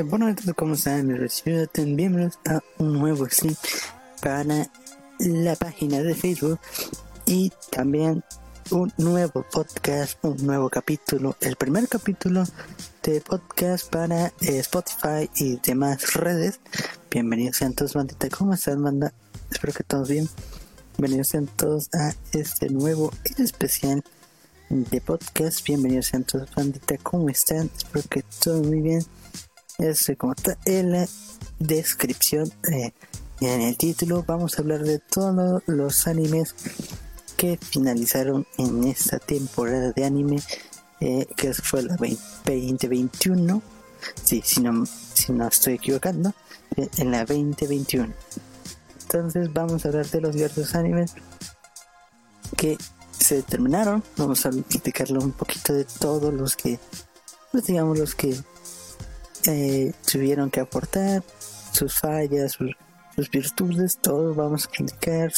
Eh, bueno, entonces, ¿cómo están? Bienvenidos a un nuevo stream para la página de Facebook y también un nuevo podcast, un nuevo capítulo, el primer capítulo de podcast para eh, Spotify y demás redes. Bienvenidos sean todos, bandita. ¿Cómo están, banda? Espero que todos bien. Bienvenidos sean todos a este nuevo especial de podcast. Bienvenidos sean todos, bandita. ¿Cómo están? Espero que todos muy bien. Este, como está en la descripción eh, en el título, vamos a hablar de todos los animes que finalizaron en esta temporada de anime, eh, que fue la 2021. Sí, si no, si no estoy equivocando, eh, en la 2021. Entonces vamos a hablar de los diversos animes que se terminaron. Vamos a platicarle un poquito de todos los que, pues digamos, los que eh, tuvieron que aportar, sus fallas, sus, virtudes, todo vamos a criticar,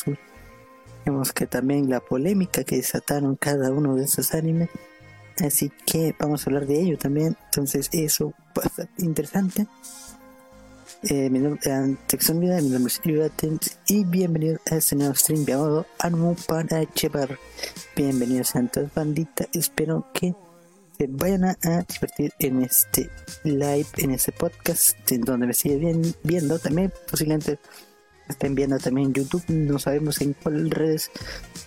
vemos que también la polémica que desataron cada uno de esos animes, así que vamos a hablar de ello también, entonces eso bastante interesante. Eh, mi nombre es mi nombre es y bienvenidos a este nuevo stream llamado Anu para llevar. Bienvenidos a todos bandita, espero que vayan a, divertir en este live, en este podcast, en donde me siguen viendo también, posiblemente estén viendo también YouTube, no sabemos en cuál redes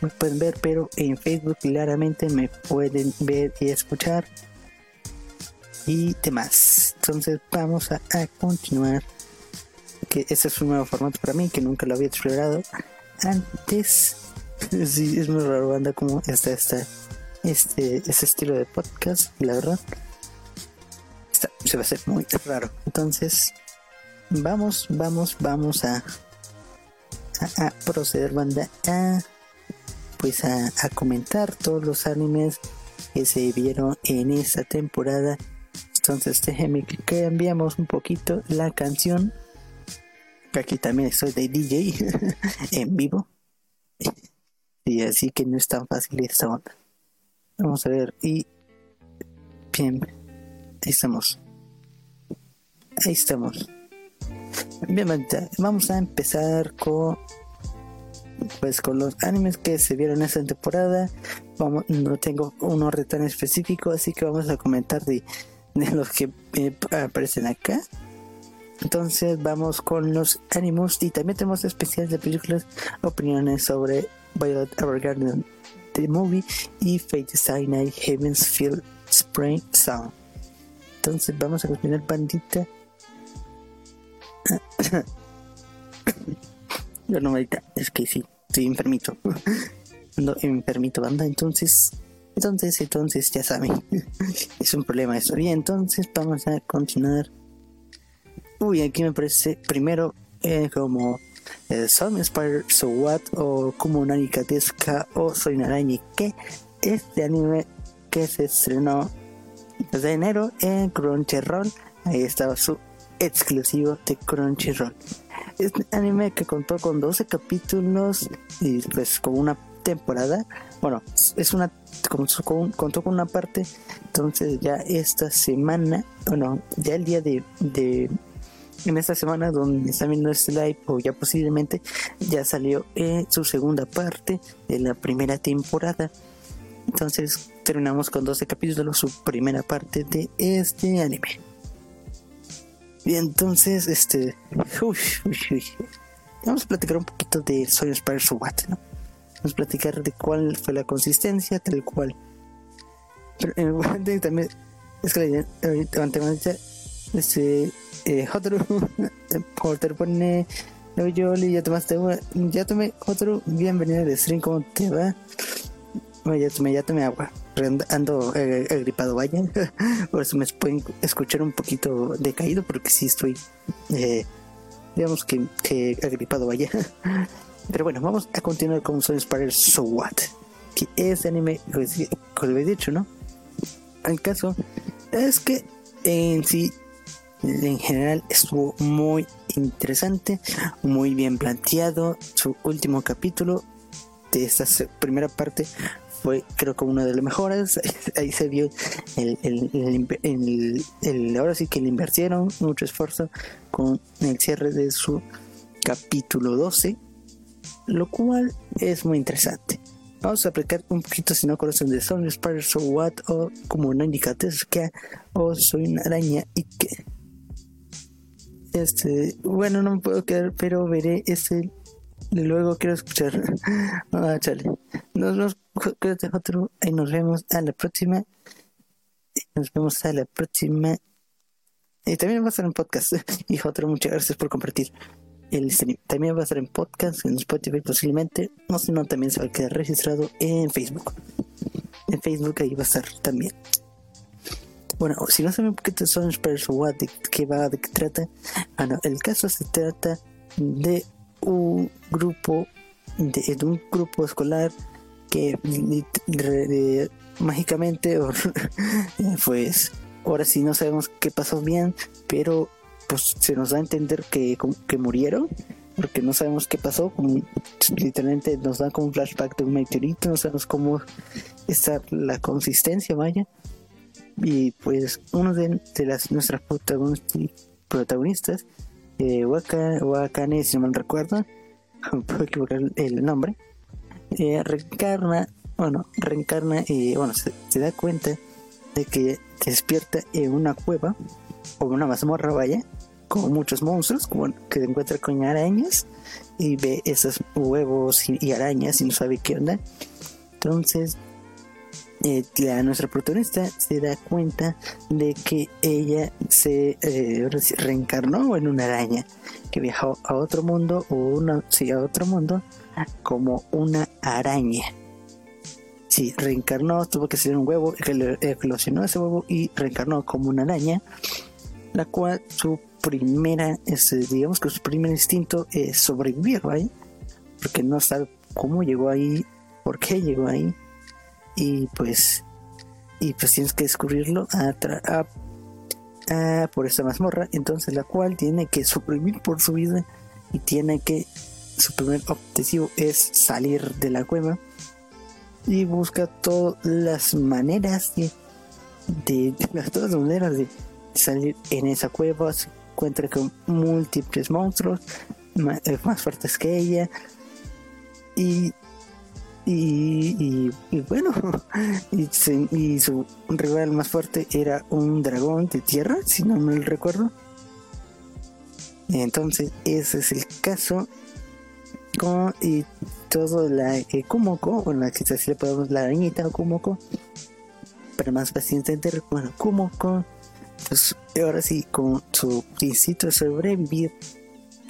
me pueden ver, pero en Facebook claramente me pueden ver y escuchar y demás. Entonces vamos a, continuar, que este es un nuevo formato para mí, que nunca lo había explorado antes. sí, es muy raro, banda, como está esta este, ese estilo de podcast, la verdad, se va a hacer muy raro. Entonces, vamos, vamos, vamos a, a, proceder, banda, a pues a, comentar todos los animes que se vieron en esta temporada. Entonces, déjenme que cambiamos un poquito la canción. Aquí también estoy de DJ en vivo. Y así que no es tan fácil esta onda. Vamos a ver. Y. Bien. Ahí estamos. Ahí estamos. Bien, vamos a empezar con. Pues con los animes que se vieron esta temporada. Vamos, no tengo un orden tan específico, así que vamos a comentar de, de los que aparecen acá. Entonces vamos con los animos y también tenemos especiales de películas, opiniones sobre Violet Evergarden The Movie y Fate Stay Night Heaven's Field Spring Sound. Entonces vamos a continuar bandita. Yo no es que sí, estoy enfermito. No, enfermito banda, entonces, entonces, entonces, ya saben, es un problema eso. Bien, entonces vamos a continuar. Uy, aquí me parece primero eh, como eh, Some So What o Como Deska o Soy Narañi que este anime que se estrenó desde enero en Crunchyroll ahí estaba su exclusivo de Crunchyroll. Este anime que contó con 12 capítulos y pues con una temporada bueno es una contó con una parte entonces ya esta semana bueno ya el día de en esta semana donde está viendo este live o ya posiblemente ya salió eh, su segunda parte de la primera temporada. Entonces terminamos con 12 capítulos su primera parte de este anime. Y entonces este vamos a platicar un poquito de Soy Spider What ¿no? vamos a platicar de cuál fue la consistencia tal cual. Pero eh, también es que ahorita este eh, Hotaru Hotaru pone no Yoli ya tomaste una ya tomé Hotaru bienvenido de stream ¿cómo te va? ya tomé ya tomé agua. Ando eh, agripado vaya. Por eso me pueden escuchar un poquito decaído porque sí estoy eh, digamos que, que agripado vaya. Pero bueno vamos a continuar con Son Spider So What que es anime pues, como lo he dicho no el caso es que en sí en general estuvo muy interesante, muy bien planteado. Su último capítulo de esta primera parte fue creo que uno de los mejores ahí se vio el, el, el, ahora sí que le invirtieron mucho esfuerzo con el cierre de su capítulo 12 lo cual es muy interesante. Vamos a aplicar un poquito si no conocen de Sony Spider So What o como no indicates que o soy una araña y que este bueno no me puedo quedar pero veré este luego quiero escuchar ah, chale nos, nos otro y nos vemos a la próxima nos vemos a la próxima y también va a estar en podcast y otro muchas gracias por compartir el stream. También va a estar en podcast, en Spotify posiblemente, no si no también se va a quedar registrado en Facebook. En Facebook ahí va a estar también. Bueno, si no saben qué son o de qué va, de qué trata, bueno, el caso se trata de un grupo, de, un grupo escolar que mágicamente, pues, ahora sí no sabemos qué pasó bien, pero pues se nos da a entender que, que murieron, porque no sabemos qué pasó, literalmente nos dan como un flashback de un meteorito, no sabemos cómo está la consistencia, vaya. Y pues uno de, las nuestras protagonistas, eh, Waka, Wakane, si no mal recuerdo, puedo equivocar el nombre, eh, reencarna, bueno, reencarna y bueno, se, da cuenta de que despierta en una cueva o una mazmorra, vaya, con muchos monstruos, como que se encuentra con arañas y ve esos huevos y, arañas y no sabe qué onda. Entonces, eh, la, nuestra protagonista se da cuenta de que ella se eh, reencarnó en una araña que viajó a otro mundo o una, sí, a otro mundo como una araña. Sí, reencarnó, tuvo que ser un huevo, eclosionó ese huevo y reencarnó como una araña la cual su primera, este, digamos que su primer instinto es sobrevivir, ¿vale? Porque no sabe cómo llegó ahí, por qué llegó ahí, y pues, y pues tienes que descubrirlo a, por esta mazmorra, entonces la cual tiene que sobrevivir por su vida y tiene que, su primer objetivo es salir de la cueva y busca todas las maneras de, de, de todas las maneras de salir en esa cueva, se encuentra con múltiples monstruos eh, más, fuertes que ella. Y, y, y, bueno, y, su rival más fuerte era un dragón de tierra, si no me recuerdo. Entonces, ese es el caso. Con, y todo la eh, Kumoko, o la que se le podemos la arañita o Kumoko, para más paciente, bueno, Kumoko pues ahora sí, con su instinto de sobrevivir,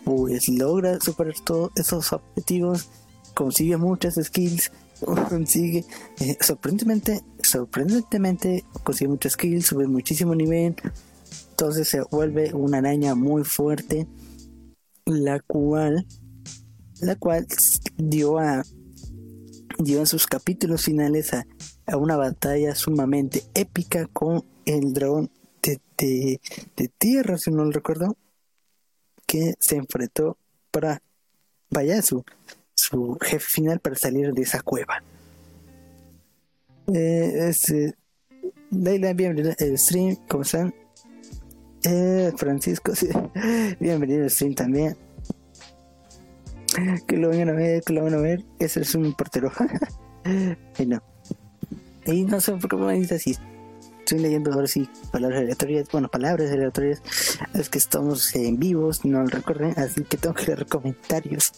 pues logra superar todos esos objetivos, consigue muchas skills, consigue eh, sorprendentemente, sorprendentemente consigue muchas skills, sube muchísimo nivel, entonces se vuelve una araña muy fuerte, la cual, la cual dio a dio en sus capítulos finales a, a una batalla sumamente épica con el dragón de, tierra, si no lo recuerdo, que se enfrentó para, vaya, su, jefe final para salir de esa cueva. Eh, este, Leila, bienvenida al stream, ¿cómo están? Eh, Francisco, bienvenido al stream también. Que lo vengan a ver, que lo van a ver. Ese es un portero. y no. Y no sé por qué me dice así estoy leyendo ahora sí palabras aleatorias, bueno, palabras aleatorias, es que estamos en vivos, no lo recuerden, así que tengo que leer comentarios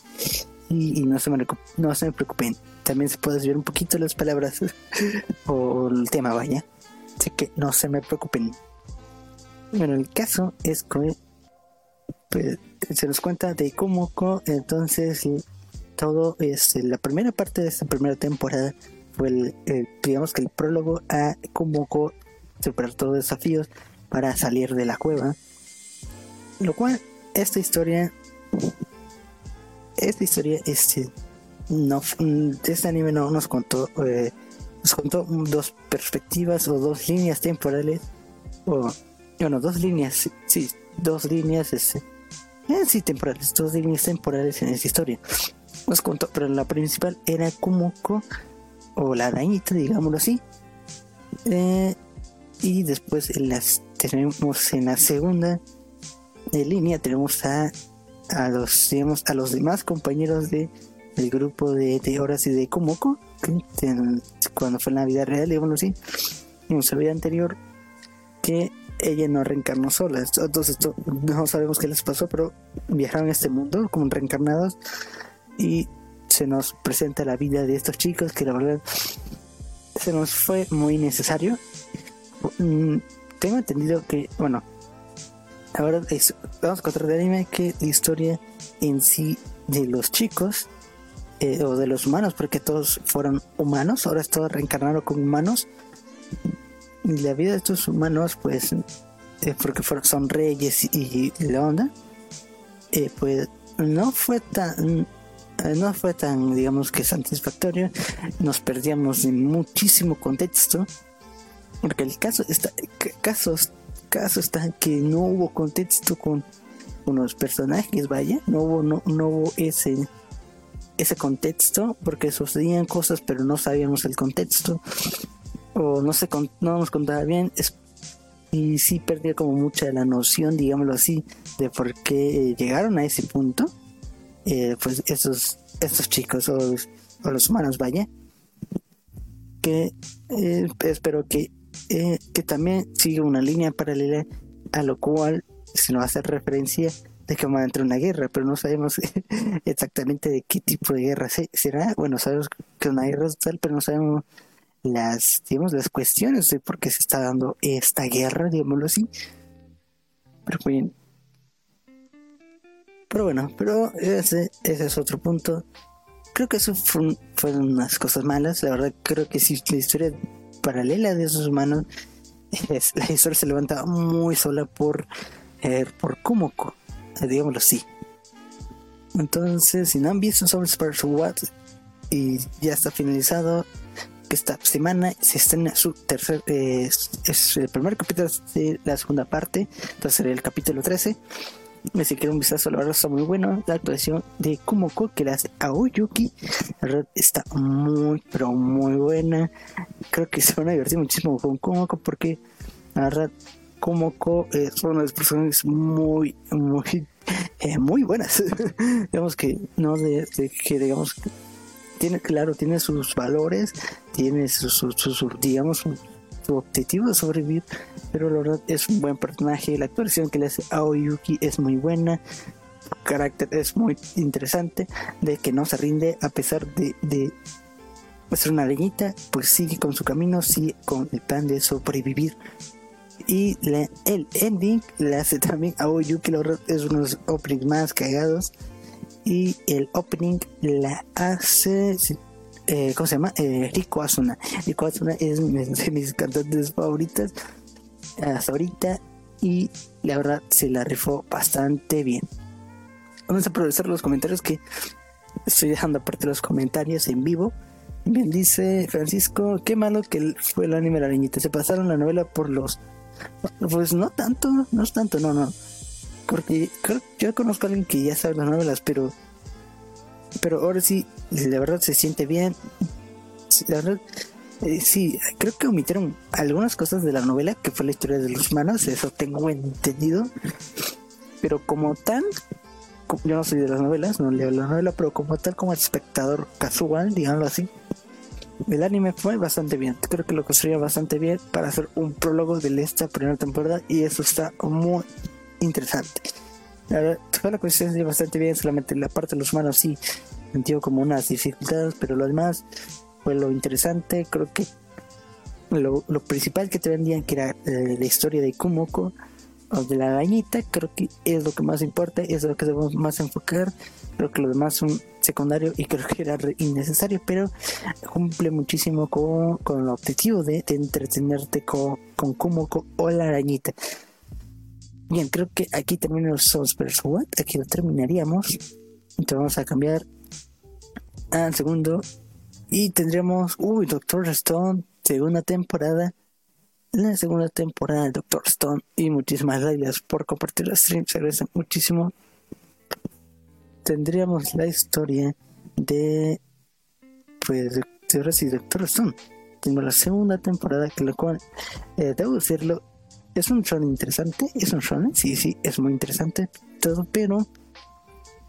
y, no, se me, no se me preocupen, también se puede ver un poquito las palabras o el tema, vaya, así que no se me preocupen. Bueno, el caso es que pues, se nos cuenta de cómo entonces todo es la primera parte de esta primera temporada fue el, digamos que el prólogo a Kumoko superar todos los desafíos para salir de la cueva. Lo cual, esta historia, esta historia, este, no, este anime no nos contó, eh, nos contó dos perspectivas o dos líneas temporales, o, bueno, dos líneas, sí, dos líneas, este, eh, sí, temporales, dos líneas temporales en esta historia. nos contó, pero la principal era Kumoko, o la arañita, digámoslo así. Eh, y después en las, tenemos en la segunda línea, tenemos a, a los, digamos, a los demás compañeros de, del grupo de, de Horas y de Kumoko, cuando fue en la vida real, digámoslo así, en su vida anterior, que ella no reencarnó sola. Entonces, no sabemos qué les pasó, pero viajaron a este mundo como reencarnados y se nos presenta la vida de estos chicos que la verdad se nos fue muy necesario. Mm, tengo entendido que, bueno, ahora vamos a contar de anime que la historia en sí de los chicos eh, o de los humanos, porque todos fueron humanos, ahora es todo reencarnado con humanos. Y la vida de estos humanos, pues, eh, porque fueron, son reyes y, la onda, eh, pues no fue tan no fue tan, digamos que satisfactorio. Nos perdíamos en muchísimo contexto. Porque el caso está, casos, caso está que no hubo contexto con, unos personajes, vaya, no hubo, no, hubo ese, ese contexto, porque sucedían cosas, pero no sabíamos el contexto, o no se no nos contaba bien, y sí perdía como mucha la noción, digámoslo así, de por qué llegaron a ese punto eh, pues estos, estos chicos o, los humanos, vaya, que eh, espero que, eh, que también siga una línea paralela a lo cual se nos hace referencia de que vamos a entrar en una guerra, pero no sabemos exactamente de qué tipo de guerra será. Bueno, sabemos que una guerra tal, pero no sabemos las, digamos, las cuestiones de por qué se está dando esta guerra, digámoslo así. Pero bien, pero bueno, pero ese, ese es otro punto. Creo que eso fueron unas cosas malas. La verdad, creo que si la historia paralela de esos humanos, es, la historia se levanta muy sola por, eh, por Kumoko, digámoslo así. Entonces, si no han visto sobre Special What y ya está finalizado, esta semana se estrena su tercer, eh, es, el primer capítulo de la segunda parte, entonces sería el capítulo 13 si quieren un vistazo, la verdad está muy bueno. La actuación de Kumoko que la hace Aoyuki, la verdad está muy, pero muy buena. Creo que se van a divertir muchísimo con Kumoko porque la verdad Kumoko es una de las personas muy, muy, eh, muy buenas. digamos que no de, que digamos tiene claro, tiene sus valores, tiene sus, sus, digamos, su objetivo de sobrevivir, pero la verdad es un buen personaje. La actuación que le hace Aoyuki es muy buena. Su carácter es muy interesante, de que no se rinde a pesar de, de ser una leñita, pues sigue con su camino, sigue con el plan de sobrevivir. Y el ending le hace también a Oyuki, la verdad es uno de openings más cagados. Y el opening la hace, eh, ¿cómo se llama? Eh, Rico Asuna. Rico Asuna es de mis cantantes favoritas hasta ahorita y la verdad se la rifó bastante bien. Vamos a aprovechar los comentarios que estoy dejando aparte los comentarios en vivo. Bien, dice Francisco, qué malo que fue el anime La Niñita. Se pasaron la novela por los... Pues no tanto, no es tanto, no, no. Porque yo conozco a alguien que ya sabe las novelas, pero... Pero ahora sí, la verdad se siente bien. Eh, sí, creo que omitieron algunas cosas de la novela, que fue la historia de los humanos, eso tengo entendido. Pero como tal, yo no soy de las novelas, no leo la novela, pero como tal, como espectador casual, digámoslo así, el anime fue bastante bien. Creo que lo construía bastante bien para hacer un prólogo de esta primera temporada y eso está muy interesante. La fue la consistencia bastante bien, solamente la parte de los humanos sí sentido como unas dificultades, pero lo demás fue lo interesante. Creo que lo, principal que te vendían, que era eh, la historia de Kumoko o de la arañita, creo que es lo que más importa, es lo que debemos más enfocar. Creo que lo demás son secundario y creo que era innecesario, pero cumple muchísimo con, con el objetivo de, entretenerte con, con Kumoko o la arañita. Bien, creo que aquí termina los Souls What, aquí lo terminaríamos. Entonces vamos a cambiar al segundo y tendríamos, uy, Doctor Stone, segunda temporada. La segunda temporada de Doctor Stone. Y muchísimas gracias por compartir el stream. Se agradece muchísimo. Tendríamos la historia de pues de sí Doctor Stone tengo la segunda temporada que lo cual eh, debo decirlo es un show interesante es un show sí sí es muy interesante todo pero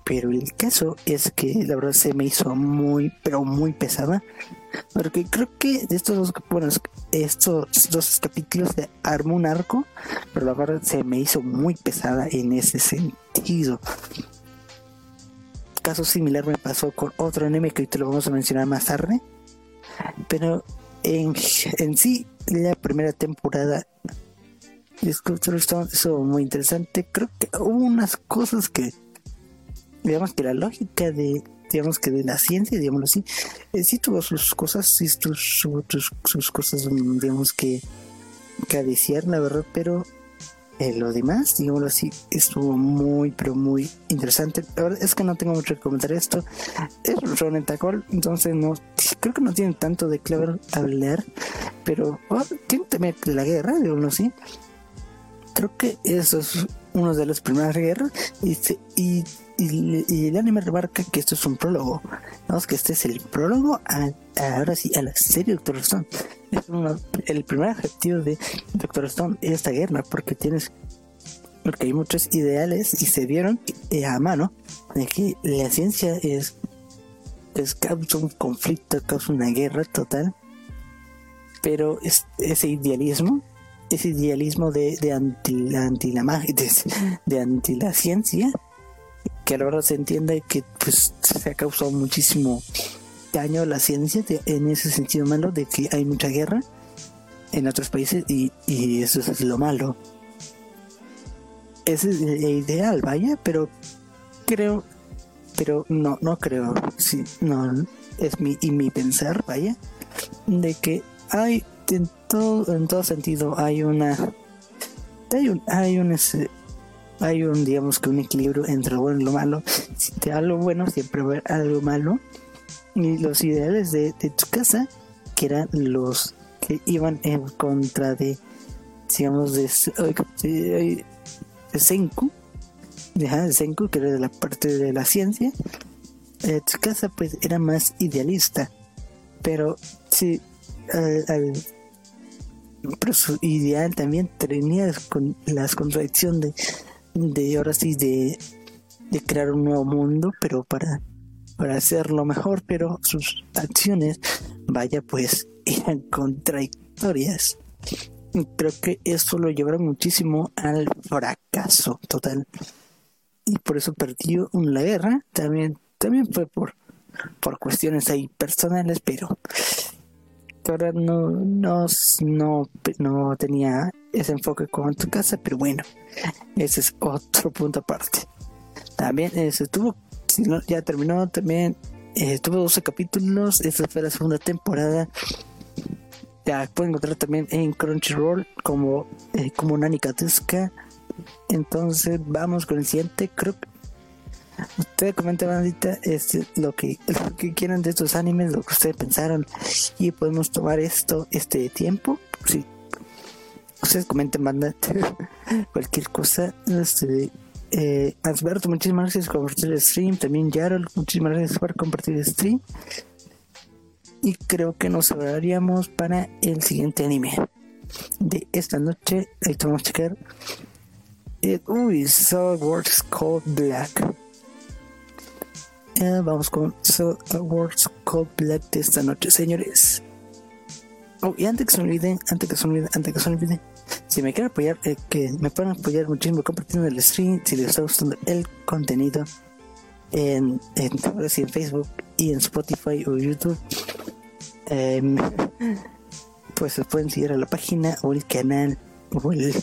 pero el caso es que la verdad se me hizo muy pero muy pesada porque creo que de estos dos bueno, estos dos capítulos se armó un arco pero la verdad se me hizo muy pesada en ese sentido. Caso similar me pasó con otro anime que te lo vamos a mencionar más tarde pero en, en sí la primera temporada de Stone eso muy interesante creo que hubo unas cosas que digamos que la lógica de digamos que de la ciencia digámoslo así eh, sí tuvo sus cosas sí sus, sus, cosas digamos que que la verdad pero eh, lo demás, digámoslo así, estuvo muy, pero muy interesante. La verdad es que no tengo mucho que comentar esto. Es un show en tacol, entonces no, creo que no tiene tanto de clave hablar, pero oh, tiene también la guerra, digámoslo así. Creo que eso es uno de las primeras guerras y, y, y, el anime remarca que esto es un prólogo. Vamos que este es el prólogo a, ahora sí a la serie Doctor Stone. Es el primer objetivo de Doctor Stone es esta guerra porque tienes porque hay muchos ideales y se vieron eh, a mano de que la ciencia es, causa un conflicto, causa una guerra total. Pero es, ese idealismo ese idealismo de, de anti, anti la magia, de, anti la ciencia, que a la verdad se entiende que pues se ha causado muchísimo daño a la ciencia en ese sentido malo de que hay mucha guerra en otros países y, y eso es lo malo. Es ideal, vaya, pero creo, pero no, no creo, sí, no, es mi, y mi pensar, vaya, de que hay en todo sentido hay una hay un hay un hay un digamos que un equilibrio entre lo bueno y lo malo. Si te da lo bueno siempre va a haber algo malo. Y los ideales de, tu casa que eran los que iban en contra de digamos de, de, de Senku. De Senku que era de la parte de la ciencia. Eh, tu casa pues era más idealista. Pero si al pero su ideal también tenía las contradicciones de, de ahora sí de, de crear un nuevo mundo pero para para hacerlo mejor pero sus acciones vaya pues eran contradictorias. Creo que eso lo llevaron muchísimo al fracaso total. Y por eso perdió la guerra. También también fue por por cuestiones ahí personales pero ahora no, no, no, no tenía ese enfoque como en tu casa, pero bueno, ese es otro punto aparte. También se tuvo, ya terminó, también eh, tuvo 12 capítulos, esa fue la segunda temporada. Ya pueden encontrar también en Crunchyroll como, eh, como Nani Entonces vamos con el siguiente, creo que Ustedes comenten, bandita, este, lo que, lo que quieran de estos animes, lo que ustedes pensaron. Y podemos tomar esto, este tiempo. Si ustedes comenten, banda, cualquier cosa. Este, eh, Asberto, muchísimas gracias por compartir el stream. También Yarol, muchísimas gracias por compartir el stream. Y creo que nos hablaríamos para el siguiente anime de esta noche. Ahí vamos a checar. Eh, uy, Sword Wars Cold Black vamos con So Awards Cold Black de esta noche, señores. Oh, y antes que se me olvide, antes que se me olvide, antes que se me olvide, si me quieren apoyar, eh, que me puedan apoyar muchísimo compartiendo el stream, si les está gustando el contenido en, en, en Facebook y en Spotify o YouTube. Em, pues se pueden seguir a la página o el canal o el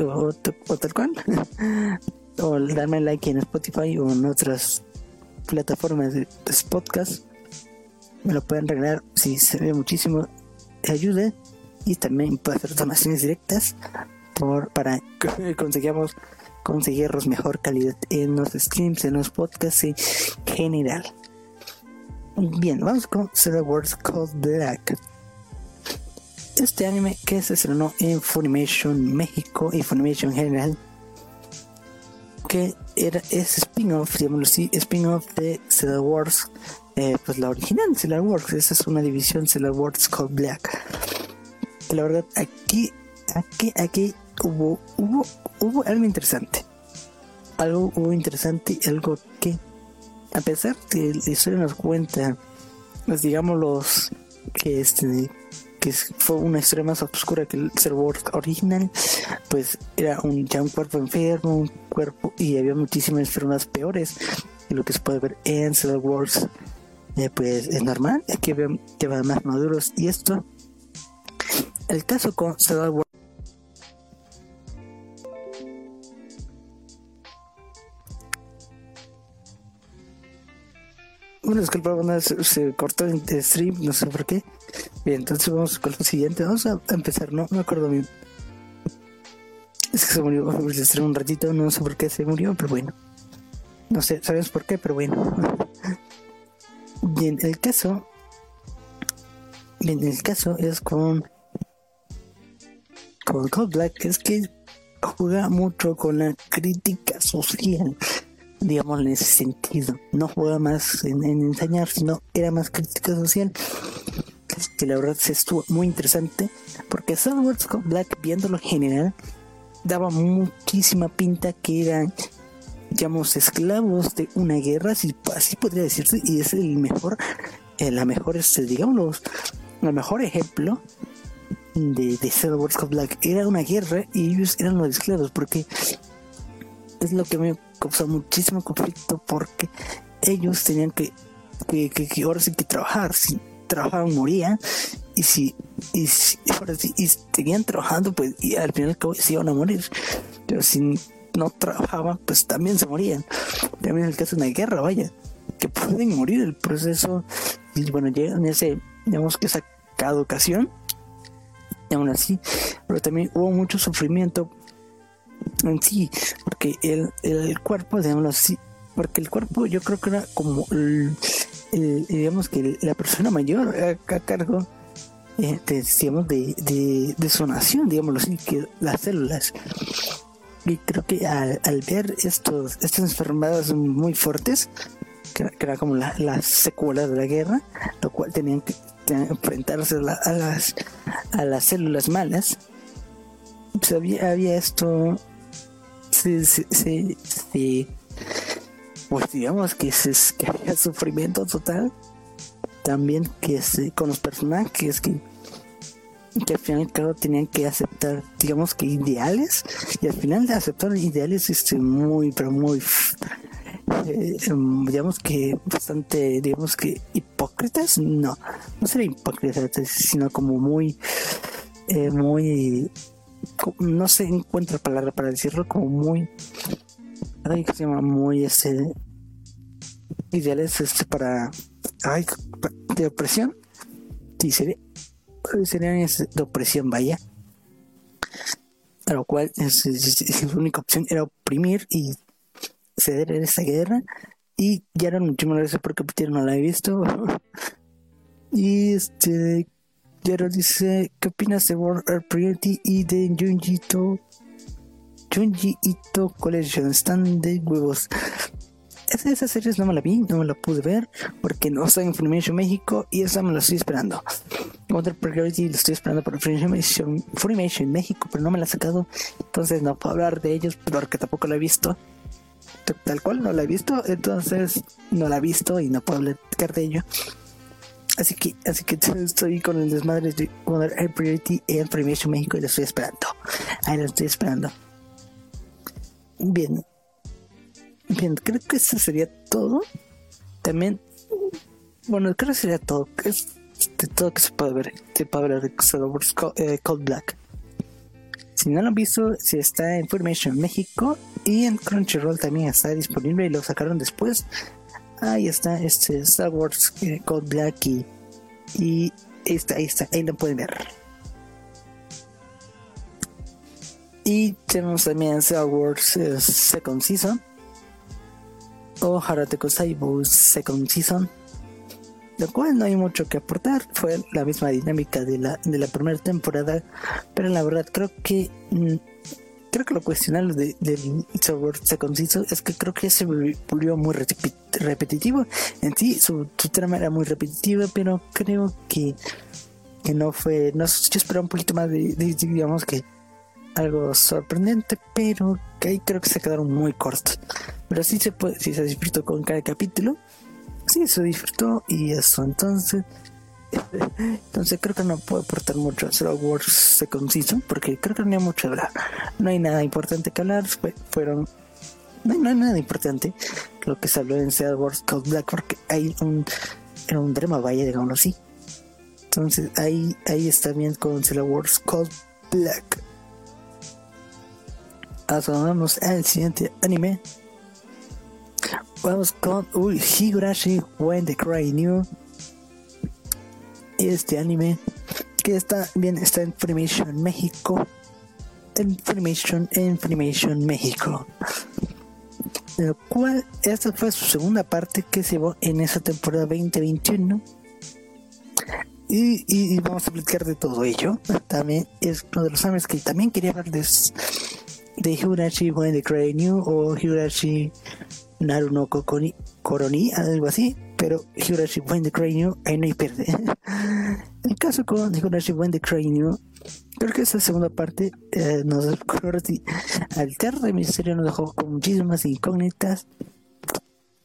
o, o, tal cual o darme like en Spotify o en otras plataformas de, podcast. Me lo pueden regalar si se ve muchísimo. Ayude y también puede hacer donaciones directas por, para que consigamos conseguirnos mejor calidad en los streams, en los podcasts en general. Bien, vamos con The Words Called Black. Este anime que se estrenó en Funimation México y Funimation general, que era, es spin-off, digámoslo así, spin-off de Civil Wars, eh, pues la original Civil Wars, esa es una división Civil Wars Called Black. La verdad, aquí, aquí, aquí hubo, hubo, hubo algo interesante. Algo hubo interesante, algo que, a pesar de la historia nos cuenta, pues digamos los que este que fue una historia más oscura que el server original, pues era un, ya un cuerpo enfermo, un cuerpo y había muchísimas enfermedades peores de lo que se puede ver en Civil Wars. Pues es normal, aquí veo que van más maduros y esto. El caso con Civil Wars Una disculpa, se, cortó el stream, no sé por qué. Bien, entonces vamos con lo siguiente. Vamos a empezar, no, me acuerdo bien. Es que se murió stream un ratito, no sé por qué se murió, pero bueno. No sé, sabes por qué, pero bueno. Bien, el caso. Bien, el caso es con. Con Cold Black, es que juega mucho con la crítica social digamos, en ese sentido. No juega más en, enseñar, sino era más crítica social. Que la verdad se estuvo muy interesante. Porque Star Wars Black, viéndolo general, daba muchísima pinta que eran, digamos, esclavos de una guerra, si así podría decirse, y es el mejor, eh, la mejor, este, digamos, el mejor ejemplo de, de Star Wars Black. Era una guerra y ellos eran los esclavos, porque es lo que me causó muchísimo conflicto porque ellos tenían que, que, que, ahora sí que trabajar, si trabajaban morían y si, y si y seguían trabajando pues y al final se iban a morir, pero si no trabajaban pues también se morían, también en el caso de una guerra, vaya, que pueden morir el proceso y bueno, llegan ese, digamos que esa caducación, y aún así, pero también hubo mucho sufrimiento en sí, porque el, el cuerpo, digamos así, porque el cuerpo yo creo que era como, el, digamos que la persona mayor a, cargo eh, de, de, de, su nación, digamos así, que las células. Y creo que al, ver estos, estas enfermedades muy fuertes, que, era como la, la, secuela de la guerra, lo cual tenían que, enfrentarse a, las, a las células malas, pues había, había esto sí, sí, sí, pues digamos que, es, que había sufrimiento total. También que con los personajes que, que al final claro tenían que aceptar, digamos que ideales, y al final de aceptar ideales este muy, pero muy eh, em, digamos que bastante, digamos que hipócritas, no, no sería hipócritas, sino como muy, eh, muy no se encuentra palabra para decirlo, como muy, ay, que se llama muy este, ideales este para, ay, de opresión, sí, sería, serían de opresión, vaya. A lo cual es, su única opción era oprimir y ceder en esta guerra. Y ya era muchísimas gracias porque no la he visto. y este Jero dice, ¿qué opinas de World Earth Priority y de Junji Ito? Junji Ito Collection, están de huevos. Esa, esas series no me la vi, no me la pude ver porque no está en Funimation México y esa me la estoy esperando. World Priority lo estoy esperando por Funimation, Funimation México, pero no me la ha sacado, entonces no puedo hablar de ellos porque tampoco la he visto. Tal cual no la he visto, entonces no la he visto y no puedo hablar de ello. Así que, así que estoy con el desmadre de Air Priority en Premiation México y lo estoy esperando. Ahí lo estoy esperando. Bien. Bien, creo que eso sería todo. También, bueno, creo que sería todo. Es de todo que se puede ver. Se puede ver de eh, Cold Black. Si no lo han visto, si está en Formation México y en Crunchyroll también está disponible y lo sacaron después ahí está este Star Wars eh, Cold Black y, y está, ahí está, ahí lo pueden ver. Y tenemos también Star Wars eh, Second Season o Harateko Saibu Second Season, lo cual no hay mucho que aportar, fue la misma dinámica de la, de la primera temporada, pero la verdad creo que mm, creo que lo cuestionable de, del software se conciso es que creo que se volvió muy repetitivo. En sí, su, trama era muy repetitiva, pero creo que, que no fue. No, yo esperaba un poquito más de, digamos que algo sorprendente, pero que ahí creo que se quedaron muy cortos. Pero sí se puede, sí se disfrutó con cada capítulo. Sí, se disfrutó y eso. Entonces, entonces creo que no puedo aportar mucho a Star Wars Second Season porque creo que no hay mucho hablar. No hay nada importante que hablar. fueron no hay, nada importante lo que se habló en Star Wars Cold Black porque hay un era un drama vaya digamos así. Entonces ahí ahí está bien con Star Wars Cold Black. Ahora vamos al siguiente anime. Vamos con Uy, Higurashi When the Cry New. Este anime que está bien está en Funimation México. En Funimation en Funimation México. Lo cual esta fue su segunda parte que se llevó en esa temporada 2021 y, y, vamos a platicar de todo ello. También es uno de los animes que también quería de de Higurashi When the Cry New o Higurashi Naru no Kokoni, Koroni algo así pero Higurashi When the Cranium, ahí no hay pierde. El caso con Higurashi When the Cranium, creo que esta segunda parte eh, nos alterna el misterio, nos dejó con muchísimas incógnitas,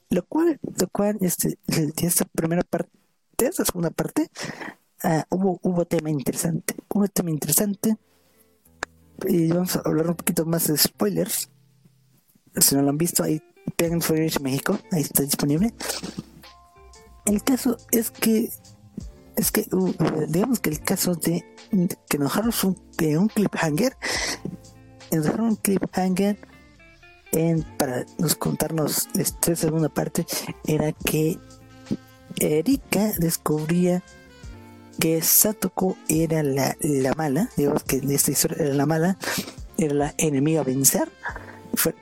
lo cual, lo cual, este, esta primera parte, de esta segunda parte, uh, hubo, hubo tema interesante, hubo tema interesante, y vamos a hablar un poquito más de spoilers, si no lo han visto, ahí pegan Spoilers México, ahí está disponible. El caso es que es que uh, digamos que el caso de, que nos dejaron un, un cliffhanger nos dejaron un cliffhanger en, para nos contarnos esta segunda parte era que Erika descubría que Satoko era la, la mala, digamos que en esta historia era la mala, era la enemiga a vencer,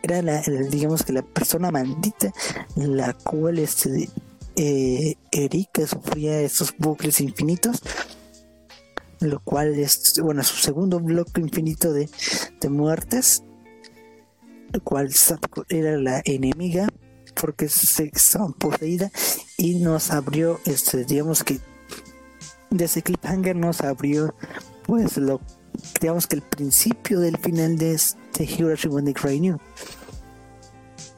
era la, digamos que la persona maldita, la cual este, eh, Erika sufría estos bucles infinitos, lo cual es, bueno, su segundo bloque infinito de, muertes, lo cual era la enemiga porque se estaba poseída y nos abrió, este, digamos que de ese cliffhanger nos abrió, pues, lo, digamos que el principio del final de este Hero When the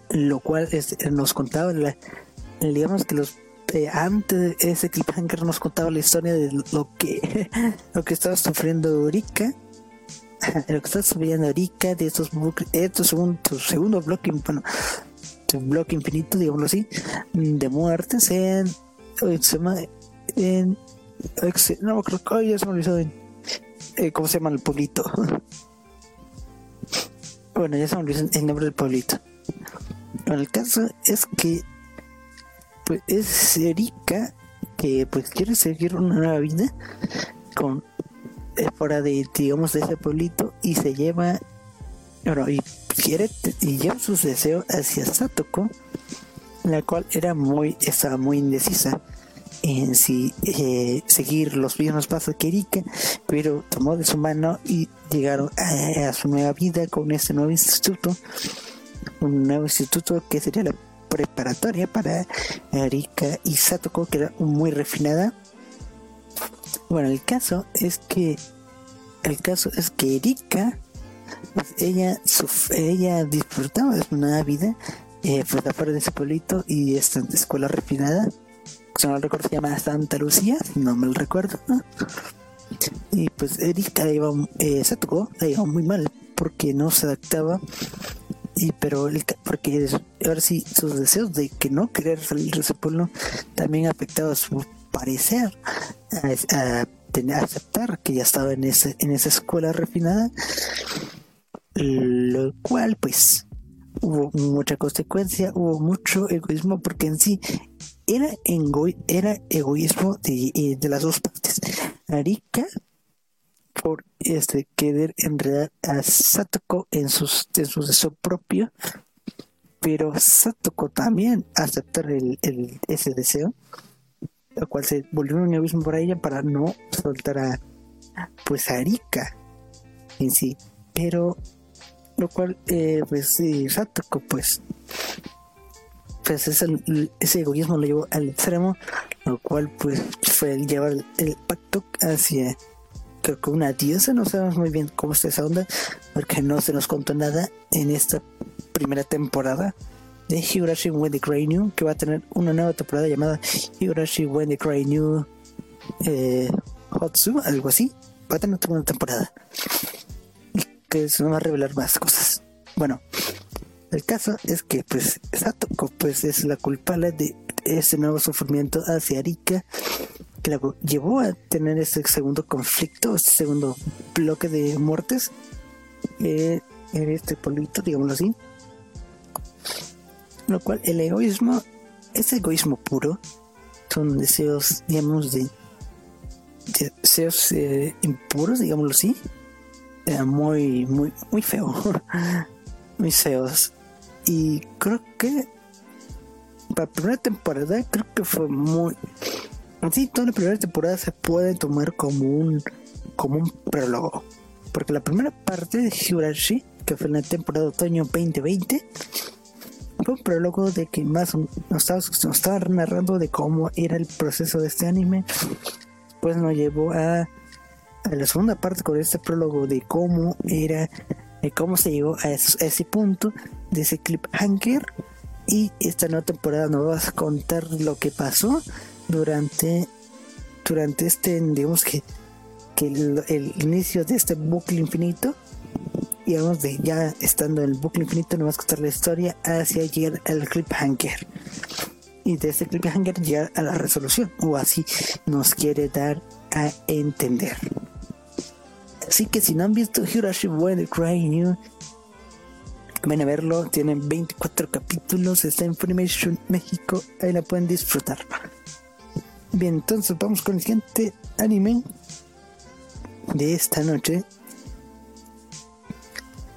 lo cual nos contaba la digamos que los eh, antes de ese cliffhanger nos contaba la historia de lo que lo que estaba sufriendo Erika lo que estaba sufriendo Erika de estos estos segundo, segundo bloque bueno bloque infinito digámoslo así de muertes en en no creo que ya se me olvidó eh, cómo se llama el pueblito. Bueno ya se me olvidó el nombre del pueblito. El caso es que pues es Erika que pues quiere seguir una nueva vida con eh, fuera de digamos de ese pueblito y se lleva bueno y quiere y lleva sus deseos hacia Satoko la cual era muy estaba muy indecisa en si eh, seguir los mismos pasos que Erika pero tomó de su mano y llegaron a, su nueva vida con este nuevo instituto un nuevo instituto que sería la preparatoria para Erika y Satoko, que era muy refinada. Bueno, el caso es que el caso es que Erika, pues ella, ella disfrutaba de una vida eh, pues de ese pueblito y esta escuela refinada. Si no recuerdo, se llama Santa Lucía, no me lo recuerdo. Y pues Erika iba, eh, Satoko la iba muy mal porque no se adaptaba y pero el, porque ahora sí sus deseos de que no querer salir de ese pueblo también afectado a su parecer a, tener, aceptar que ya estaba en ese en esa escuela refinada lo cual pues hubo mucha consecuencia hubo mucho egoísmo porque en sí era, era egoísmo de, eh, de las dos partes Arika por este querer enredar a Satoko en, sus, en su deseo propio, pero Satoko también aceptar el, ese deseo, lo cual se volvió un egoísmo para ella para no soltar a pues a Arika en sí. Pero lo cual eh, pues sí Satoko pues pues ese egoísmo lo llevó al extremo lo cual pues fue el llevar el, pacto hacia creo que una diosa no sabemos muy bien cómo está esa onda porque no se nos contó nada en esta primera temporada de Higurashi When the Cry New que va a tener una nueva temporada llamada Higurashi When the Cry New eh, Hotsu algo así va a tener una temporada que se va a revelar más cosas. Bueno, el caso es que pues Satoko pues es la culpable de ese nuevo sufrimiento hacia Arika que la llevó a tener ese segundo conflicto, este segundo bloque de muertes eh, en este polito, digámoslo así. Lo cual el egoísmo es egoísmo puro, son deseos, digamos, de, deseos eh, impuros, digámoslo así, muy, muy, muy feo. muy feos. Y creo que para la primera temporada, creo que fue muy. Sí, toda la primera temporada se puede tomar como un como un prólogo. Porque la primera parte de Higurashi, que fue en la temporada de otoño 2020, fue un prólogo de que más nos estaba, nos estaba narrando de cómo era el proceso de este anime. Pues nos llevó a a la segunda parte con este prólogo de cómo era, de cómo se llegó a, ese punto de ese cliffhanger. Y esta nueva temporada nos vas a contar lo que pasó durante, durante este, digamos que, que el, inicio de este bucle infinito. Y vamos de ya estando en el bucle infinito, nos vas a contar la historia hacia llegar al cliffhanger. Y de ese cliffhanger llegar a la resolución. O así nos quiere dar a entender. Así que si no han visto Hirashi When Cry New, ven a verlo. Tienen 24 capítulos. Está en Funimation México. Ahí la pueden disfrutar. Bien, entonces vamos con el siguiente anime de esta noche.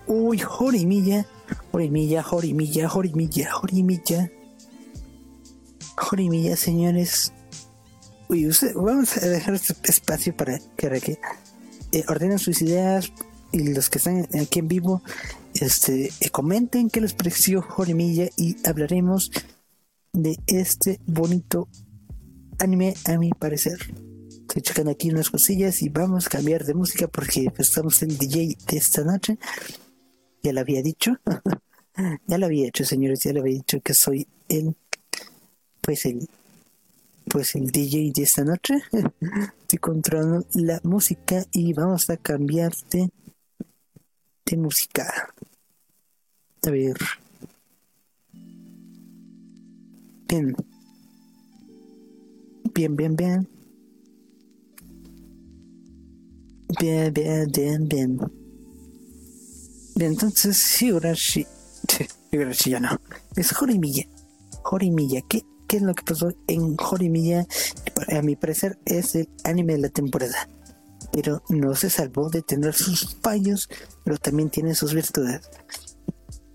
Uy, Jorimilla. Jorimilla, Jorimilla, Jorimilla, Jorimilla. Jorimilla, señores. Uy, vamos a dejar este espacio para que eh, ordenen sus ideas y los que están aquí en vivo este eh, comenten qué les pareció Jorimilla y hablaremos de este bonito anime a mi parecer. Estoy checando aquí unas cosillas y vamos a cambiar de música porque pues, estamos en DJ de esta noche. Ya lo había dicho. Ya lo había hecho señores ya lo había dicho que soy el pues el pues el DJ de esta noche. Estoy controlando la música y vamos a cambiar de, música. A ver. Bien. Bien, bien, bien. Bien, bien, bien, bien. Bien, entonces, Higurashi. Higurashi ya no. Es Jorimilla. Jorimilla, ¿qué qué es lo que pasó en Horimiya, a mi parecer es el anime de la temporada. Pero no se salvó de tener sus fallos, pero también tiene sus virtudes.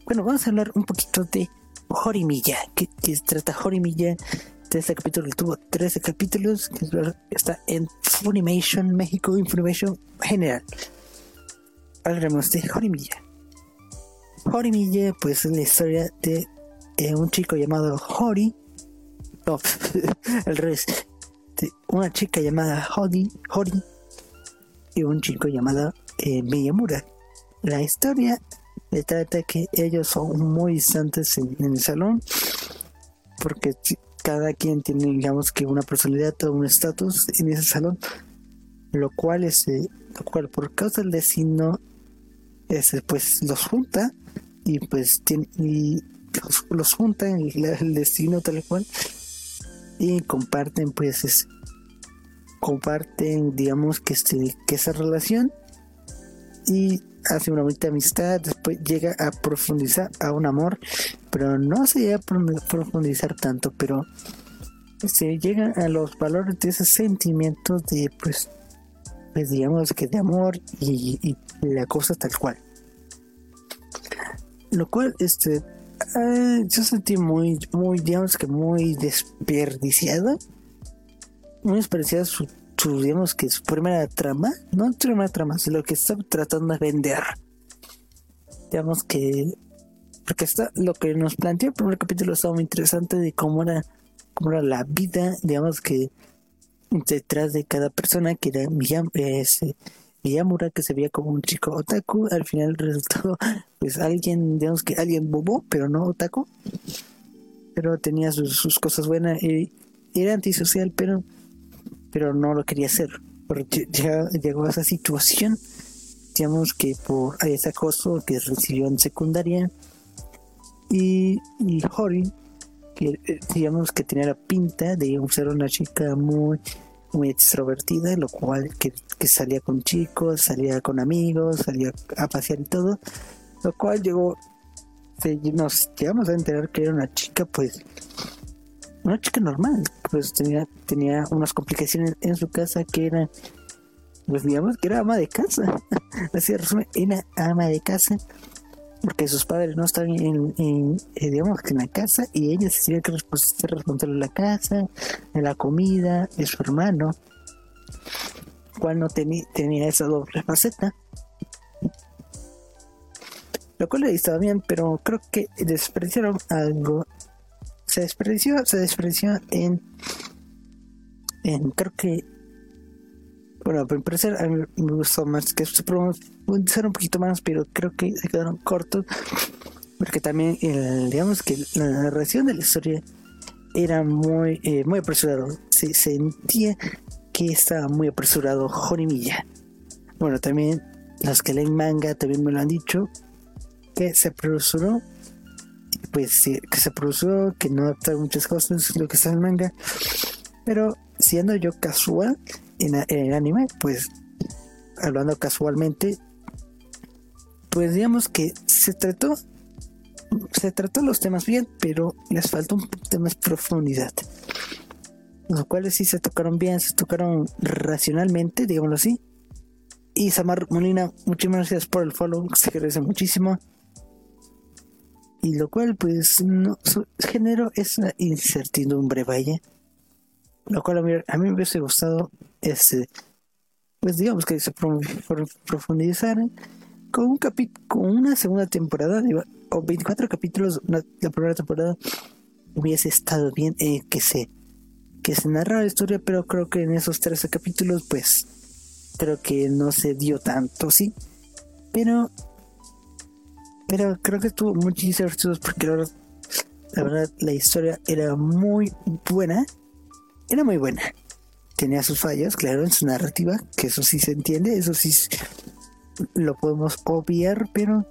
Bueno, vamos a hablar un poquito de Horimiya, que, que trata Horimiya. Este capítulo tuvo 13 capítulos, está en Funimation México, Information General. Hablaremos de Horimiya. Horimiya, pues es la historia de un chico llamado Hori, no, al revés. Una chica llamada Hori, Hori y un chico llamado eh, Miyamura. La historia le trata que ellos son muy distantes en, el salón porque cada quien tiene digamos que una personalidad o un estatus en ese salón lo cual es eh, lo cual por causa del destino ese pues los junta y pues tiene, y los, junta en el destino tal cual y comparten pues comparten digamos que este que esa relación y hace una bonita amistad después llega a profundizar a un amor pero no se llega a profundizar tanto pero se llega a los valores de ese sentimiento de pues pues digamos que de amor y la cosa tal cual. Lo cual este eh, yo sentí muy, muy, digamos que muy desperdiciada. Muy desperdiciada su, digamos que su primera trama. No su primera trama, sino lo que está tratando de vender. digamos que porque está lo que nos planteó el primer capítulo estaba muy interesante de cómo era cómo era la vida digamos que detrás de cada persona que era Miyam, ese, Miyamura que se veía como un chico otaku al final resultó pues alguien digamos que alguien bobo pero no otaku pero tenía sus, cosas buenas y era antisocial pero pero no lo quería hacer porque ya llegó a esa situación digamos que por ese acoso que recibió en secundaria y, y Hori que eh, digamos que tenía la pinta de ser una chica muy muy extrovertida lo cual que, salía con chicos salía con amigos salía a pasear y todo lo cual llegó nos llegamos a enterar que era una chica pues una chica normal pues tenía tenía unas complicaciones en su casa que eran pues digamos que era ama de casa. Así resumen, era ama de casa porque sus padres no estaban en, eh, digamos que en la casa y ella se tenía que ser responsable la casa, de la comida, de su hermano, cual no tenía esa doble faceta. Lo cual le estaba bien, pero creo que despreciaron algo. Se despreció, se despreció en, en creo que bueno, para empezar, a mí me gustó más que se ser un poquito más, pero creo que se quedaron cortos. Porque también, el, digamos que la narración de la historia era muy, eh, muy apresurado. Se sentía que estaba muy apresurado Jorimilla. Bueno, también los que leen manga también me lo han dicho, que se apresuró. Pues sí, que se apresuró, que no adapta muchas cosas, lo que está en el manga. Pero siendo yo casual, en, el anime, pues hablando casualmente, pues digamos que se trató, se trató los temas bien, pero les faltó un de más profundidad. Los cuales sí se tocaron bien, se tocaron racionalmente, digámoslo así. Y Samar Molina, muchísimas gracias por el follow, se agradece muchísimo. Y lo cual, pues, no, su género es una incertidumbre, vaya lo cual a mí, a mí me hubiese gustado este pues digamos que se profundizar con un con una segunda temporada o 24 capítulos la primera temporada hubiese estado bien eh, que se que se narra la historia pero creo que en esos 13 capítulos pues creo que no se dio tanto sí pero pero creo que estuvo muy divertido porque la verdad la historia era muy buena era muy buena. Tenía sus fallas, claro, en su narrativa, que eso sí se entiende, eso sí lo podemos obviar, pero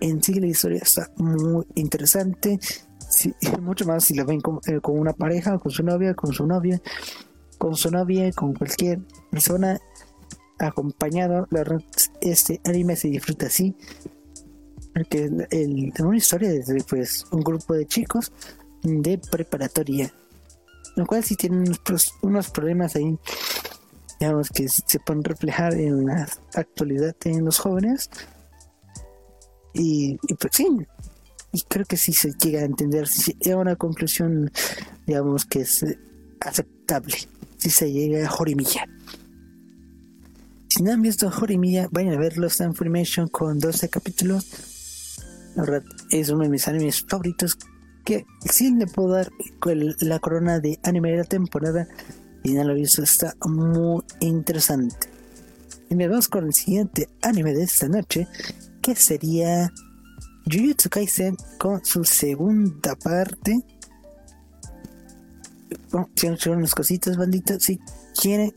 en sí la historia está muy interesante. mucho más si la ven eh, con, una pareja, con su novia, con su novia, con su novia, con cualquier persona acompañado. Este anime se disfruta así. Porque el, una historia de pues, un grupo de chicos de preparatoria lo cual sí tiene unos, problemas ahí, digamos, que se pueden reflejar en la actualidad en los jóvenes. Y, pues sí, y creo que sí se llega a entender, si es una conclusión, digamos, que es aceptable, si se llega a Jorimilla. Si no han visto Jorimilla, vayan a verlo, está en Freemation con 12 capítulos. La verdad, es uno de mis animes favoritos que sí le puedo dar la corona de anime de la temporada y no lo visto, está muy interesante. Y me vamos con el siguiente anime de esta noche, que sería Jujutsu Kaisen con su segunda parte. Bueno, si unas cositas, banditas, si quieren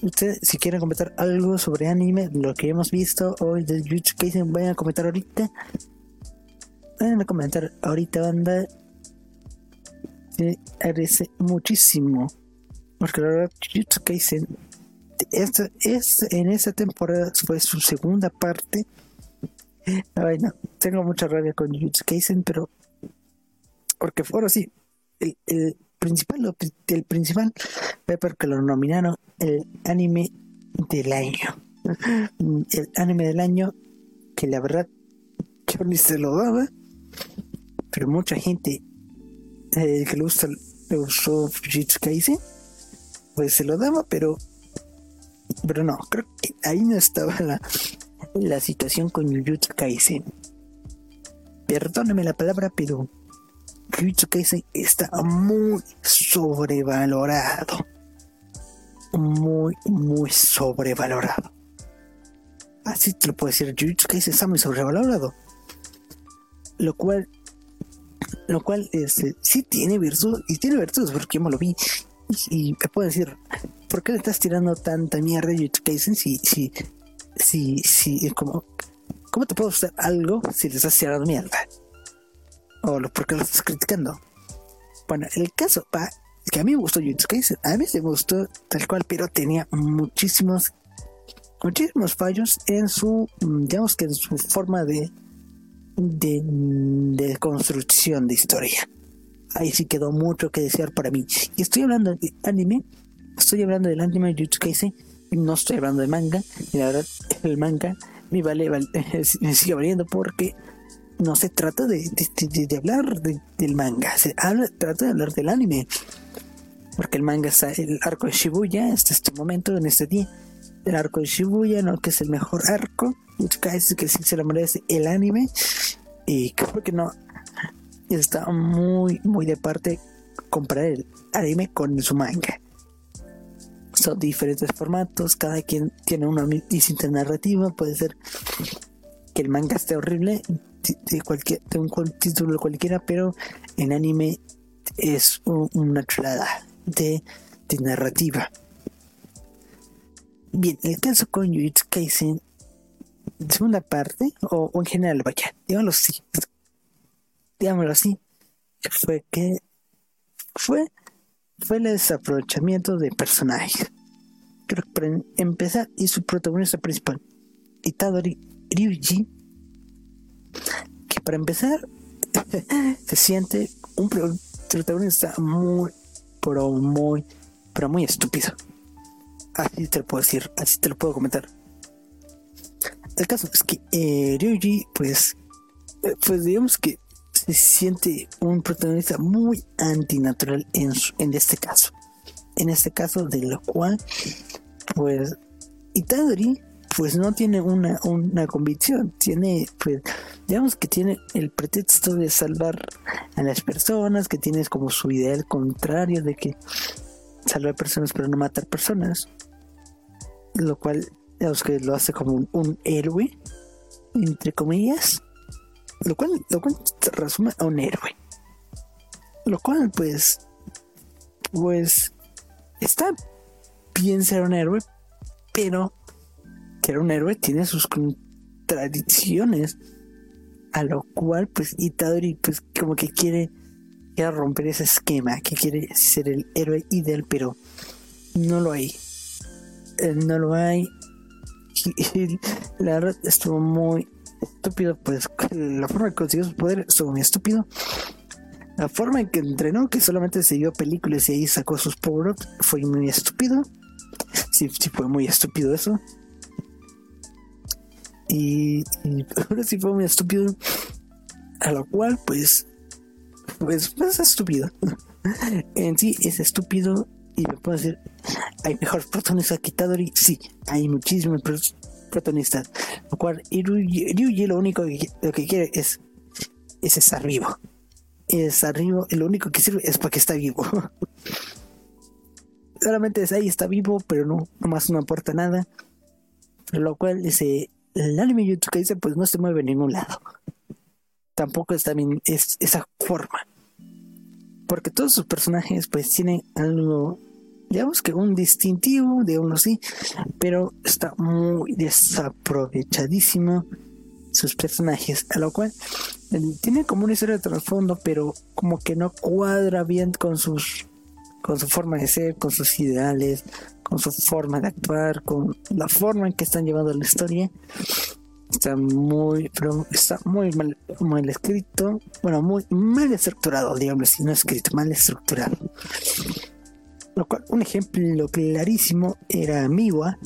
ustedes si quieren comentar algo sobre anime, lo que hemos visto hoy de Jujutsu Kaisen, vayan a comentar ahorita A comentar ahorita, banda. Se agradece muchísimo. Porque la verdad, Jujutsu Kaisen. En esta temporada fue su segunda parte. Ay, no, tengo mucha rabia con Jujutsu Kaisen, pero. Porque ahora sí, el, el principal, el principal fue porque lo nominaron el anime del año. El anime del año que la verdad yo ni se lo daba pero mucha gente eh, que le gusta le gustó Fujitsu Kaisen pues se lo daba pero pero no creo que ahí no estaba la la situación con Jujutsu Kaisen. Perdóname la palabra, pero Jujutsu Kaisen está muy sobrevalorado. Muy, muy sobrevalorado. Así te lo puedo decir, Jujutsu Kaisen está muy sobrevalorado. Lo cual, lo cual este, sí tiene virtud, y tiene virtudes porque yo me lo vi. Y, me puedo decir, ¿por qué le estás tirando tanta mierda a Jujutsu Kaisen si, si, si, si, como, ¿cómo te puedo hacer algo si le estás tirando mierda? O por qué lo estás criticando. Bueno, el caso va que a mí me gustó Jujutsu Kaisen, a mí me gustó tal cual, pero tenía muchísimos muchísimos fallos en su, mm, digamos que en su forma de, de, construcción de historia. Ahí sí quedó mucho que desear para mí. Y estoy hablando de anime, estoy hablando del anime de Kaisen, no estoy hablando de manga, y la verdad el manga me vale, me sigue valiendo porque no se trata de, de, hablar del manga, se habla, trata de hablar del anime. Porque el manga está, el arco de Shibuya hasta este momento, en este día, el arco de Shibuya, ¿no? que es el mejor arco, es que sí se lo merece el anime, y creo que no, está muy, muy de parte comparar el anime con su manga. Son diferentes formatos, cada quien tiene una distinta narrativa, puede ser que el manga esté horrible de, cualquier, de un título cualquiera, pero en anime es una chulada de, de narrativa. Bien, el caso con Jujutsu Kaisen, segunda parte, o, en general, vaya, digámoslo así, digámoslo así, fue que fue, fue el desaprovechamiento de personajes. Creo que para empezar, y su protagonista principal, Itadori Ryuji, que para empezar se siente un protagonista muy, pero muy, pero muy estúpido. Así te lo puedo decir, así te lo puedo comentar. El caso es que eh, Ryuji, pues, eh, pues digamos que se siente un protagonista muy antinatural en, en este caso. En este caso, de lo cual, pues, Itadori, pues no tiene una, una convicción, tiene, pues, digamos que tiene el pretexto de salvar a las personas, que tiene como su ideal contrario de que salvar personas pero no matar personas lo cual digamos que lo hace como un, héroe, entre comillas, lo cual, lo cual resume a un héroe. Lo cual, pues, pues, está bien ser un héroe, pero que un héroe tiene sus contradicciones, a lo cual, pues, Itadori, pues, como que quiere, quiere romper ese esquema, que quiere ser el héroe ideal, pero no lo hay eh, no lo hay. Y, la verdad estuvo muy estúpido, pues la forma que consiguió su poder estuvo muy estúpido. La forma en que entrenó, que solamente se dio películas y ahí sacó sus power-ups, fue muy estúpido. Sí, sí fue muy estúpido eso. Y, ahora sí fue muy estúpido. A lo cual, pues, pues, pues es estúpido. en sí es estúpido y me puedo decir, hay mejores protagonistas que Itadori, sí, hay muchísimos protagonistas, lo cual Ryuji lo único que, lo que quiere es, es estar vivo, es estar vivo, y lo único que sirve es porque está vivo. Solamente es ahí, está vivo, pero no, nomás no aporta nada, lo cual ese, el anime YouTube que dice, pues no se mueve en ningún lado. Tampoco es también es esa forma porque todos sus personajes pues tienen algo digamos que un distintivo, digamos así, pero está muy desaprovechadísimo sus personajes, a lo cual eh, tiene como una historia de trasfondo, pero como que no cuadra bien con sus con su forma de ser, con sus ideales, con su forma de actuar, con la forma en que están llevando la historia. Está muy, está muy mal, mal escrito, bueno, muy mal estructurado, digamos, si no escrito, mal estructurado. Lo cual, un ejemplo clarísimo era Miwa,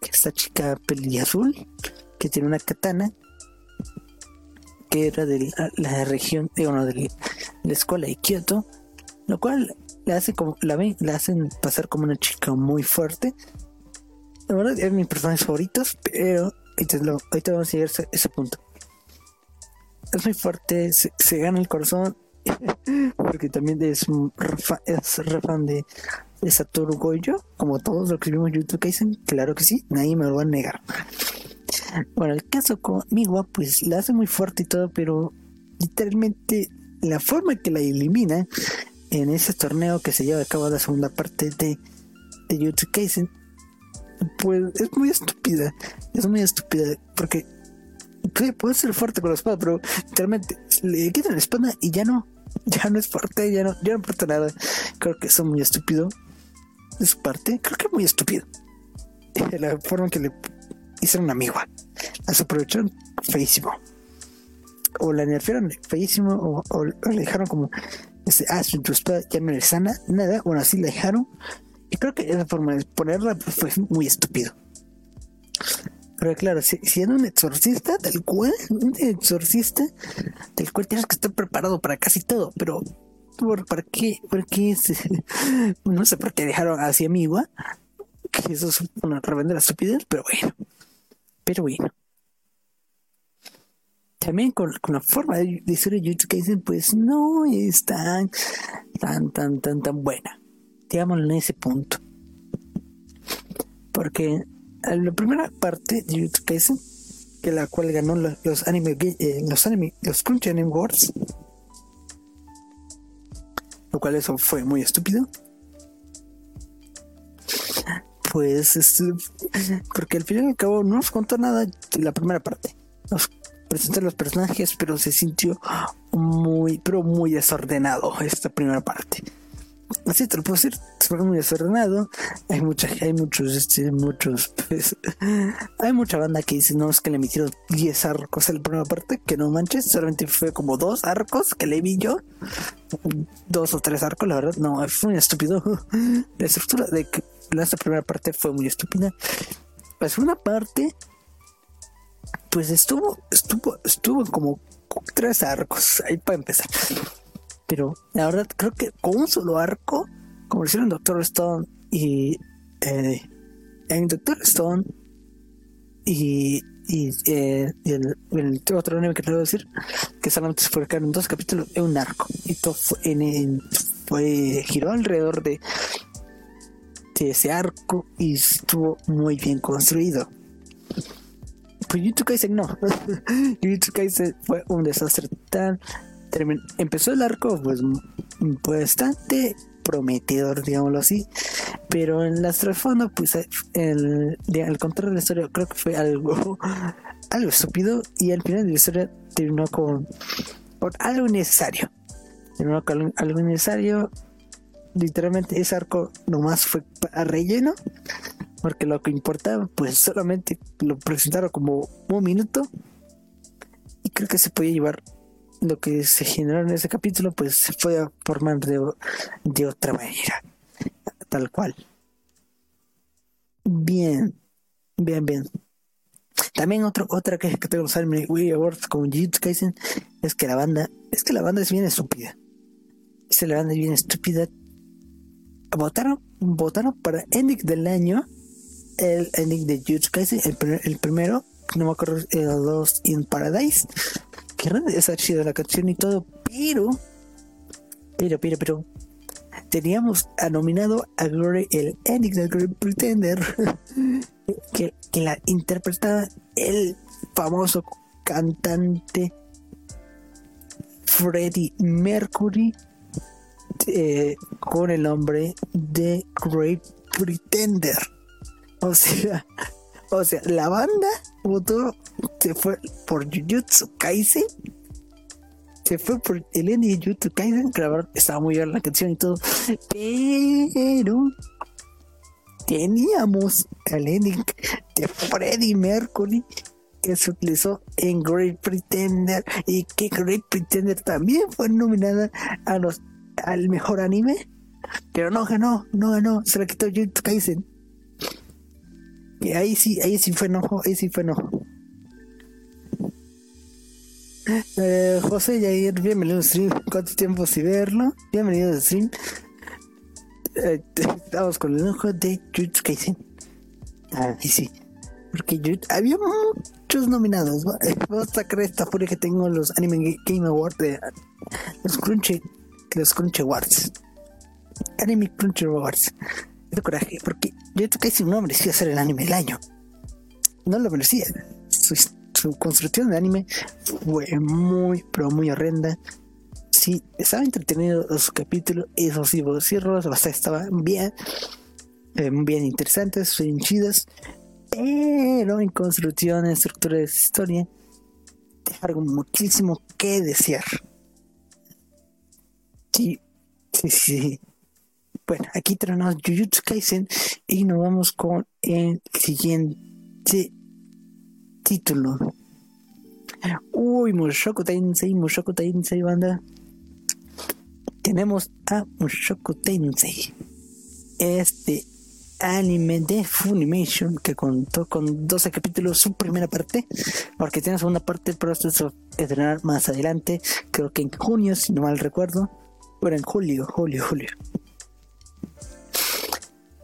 esta chica peli azul, que tiene una katana, que era de la, región, de, uno de la escuela de Kyoto, lo cual la hace como, la ven, la hacen pasar como una chica muy fuerte. La verdad es mis personajes favoritos, pero ahorita, vamos a llegar a ese, punto. Es muy fuerte, se, gana el corazón, porque también es, es re fan de, de Satoru Goyo, como todos los que vimos YouTube dicen, claro que sí, nadie me lo va a negar. Bueno, el caso con Miwa, pues la hace muy fuerte y todo, pero literalmente la forma que la elimina en ese torneo que se lleva a cabo la segunda parte de, de YouTube Kaisen, pues es muy estúpida. Es muy estúpida porque puede ser fuerte con la espada, pero literalmente le quitan la espada y ya no, ya no es fuerte, ya no, ya no importa nada. Creo que es muy estúpido de su parte, creo que es muy estúpido. La forma que le hicieron una amiga, las aprovecharon feísimo. O la nerfearon feísimo, o, o, le dejaron como, este, ah, tu espada ya no le sana, nada, bueno, así la dejaron y creo que esa forma de ponerla fue muy estúpido. Pero claro, si, siendo un exorcista, tal cual, un exorcista, del cual tienes que estar preparado para casi todo, pero ¿por, ¿para qué? ¿Por qué? no sé por qué dejaron así amigo, que eso es una revender la estupidez, pero bueno, pero bueno. También con, la forma de, de ser YouTube que dicen, pues no es tan, tan, tan, tan, tan buena digámoslo en ese punto. Porque la primera parte de Kaisen, que la cual ganó los, anime, eh, los anime, los Crunchy Anime Awards, lo cual eso fue muy estúpido. Pues, porque al final y al cabo no nos contó nada la primera parte. Nos presentó los personajes, pero se sintió muy, pero muy desordenado esta primera parte así te lo puedo decir, fue muy desordenado. Hay mucha, hay muchos, este, muchos, pues, hay mucha banda que dice, no, es que le metieron 10 arcos en la primera parte, que no manches, solamente fue como dos arcos que le vi yo, dos o tres arcos, la verdad, no, fue muy estúpido. La estructura de que la primera parte fue muy estúpida. La segunda parte, pues estuvo, estuvo, estuvo como tres arcos, ahí para empezar. Pero la verdad, creo que con un solo arco, como hicieron Doctor Stone y eh, en Doctor Stone y, y, eh, el, otro anime que te voy a decir, que solamente se en dos capítulos, es un arco. Y todo fue, en, giró alrededor de, de ese arco y estuvo muy bien construido. Pues YouTube Kaisen no. YouTube Kaisen fue un desastre tal empezó el arco pues, bastante prometedor, digámoslo así, pero en las trasfondo, pues el, al contar la historia, creo que fue algo, algo estúpido y al final de la historia terminó con, algo necesario. Terminó con algo necesario. Literalmente ese arco nomás fue a relleno, porque lo que importaba, pues solamente lo presentaron como un minuto y creo que se podía llevar lo que se generó en ese capítulo pues se fue a formar de, otra manera tal cual. Bien bien bien. También otro, otra que, que tengo en Wii Awards con Jujutsu Kaisen es que la banda es que la banda es bien estúpida. Es que la banda es bien estúpida. Votaron votaron para ending del año el ending de Jujutsu Kaisen el, el primero no me acuerdo el dos in Paradise que esa chida la canción y todo, pero, pero, pero, pero, teníamos a nominado a Glory, el ending del Pretender, que, que la interpretaba el famoso cantante Freddie Mercury eh, con el nombre de Great Pretender. O sea, o sea, la banda votó, se fue por Jujutsu Kaisen. Se fue por el ending de Jujutsu Kaisen. Que estaba muy bien la canción y todo. Pero teníamos el ending de Freddie Mercury que se utilizó en Great Pretender y que Great Pretender también fue nominada a los al mejor anime pero no ganó no ganó se la quitó Jujutsu Kaisen ahí sí, ahí sí fue enojo, ahí sí fue enojo. Eh, José Yair, bienvenido al stream. ¿Cuánto tiempo sin verlo? Bienvenido al stream. Eh, estamos con el enojo de Jutsu Kaisen. Ah, sí. porque había muchos nominados. Vamos a sacar esta furia que tengo los Anime Game Awards de los Crunchy, los Crunchy Awards. Anime Crunchy Awards. De coraje, porque yo casi no merecía ser el anime del año. No lo merecía. Su, construcción de anime fue muy, pero muy horrenda. Sí, estaba entretenido los capítulos, esos sí, los bastante estaban bien, eh, bien interesantes, bien chidas pero en construcción, en estructura de historia, dejaron muchísimo que desear. Sí, sí, sí. Bueno, aquí tenemos Jujutsu Kaisen y nos vamos con el siguiente título. Uy, Mushoku Tensei, Mushoku Tensei, banda. Tenemos a Mushoku Tensei. Este anime de Funimation que contó con 12 capítulos su primera parte porque tiene segunda parte pero esto se estrenar más adelante creo que en junio si no mal recuerdo bueno en julio julio julio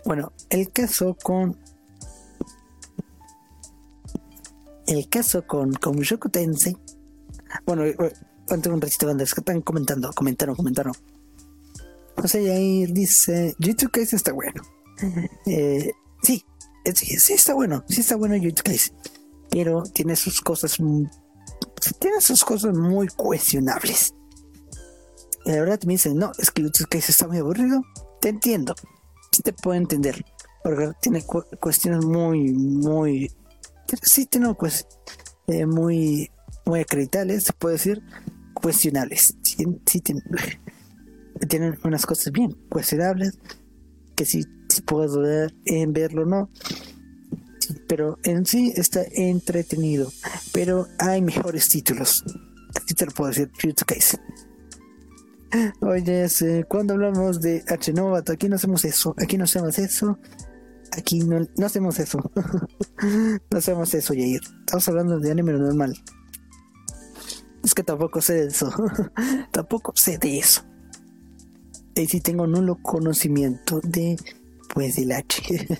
bueno el caso con el caso con con Tensei. Bueno antes un ratito que están comentando comentaron comentaron. José Yair dice YouTube que está bueno eh, sí, sí, sí, está bueno, sí está bueno YouTube pero tiene sus cosas, tiene sus cosas muy cuestionables. La verdad me dicen, no, es que YouTube está muy aburrido, te entiendo, sí te puedo entender, porque tiene cuestiones muy, muy, sí tiene pues, muy, muy acreditables, se puede decir, cuestionables, sí, sí tienen unas cosas bien cuestionables, que sí puedo ver en verlo no. pero en sí está entretenido. Pero hay mejores títulos. Así te lo puedo decir, Oye, cuando hablamos de H Novato, aquí no hacemos eso, aquí no hacemos eso, aquí no, no hacemos eso, no hacemos eso, Yair. Estamos hablando de anime normal. Es que tampoco sé de eso, tampoco sé de eso. Y si tengo nulo conocimiento de pues el H.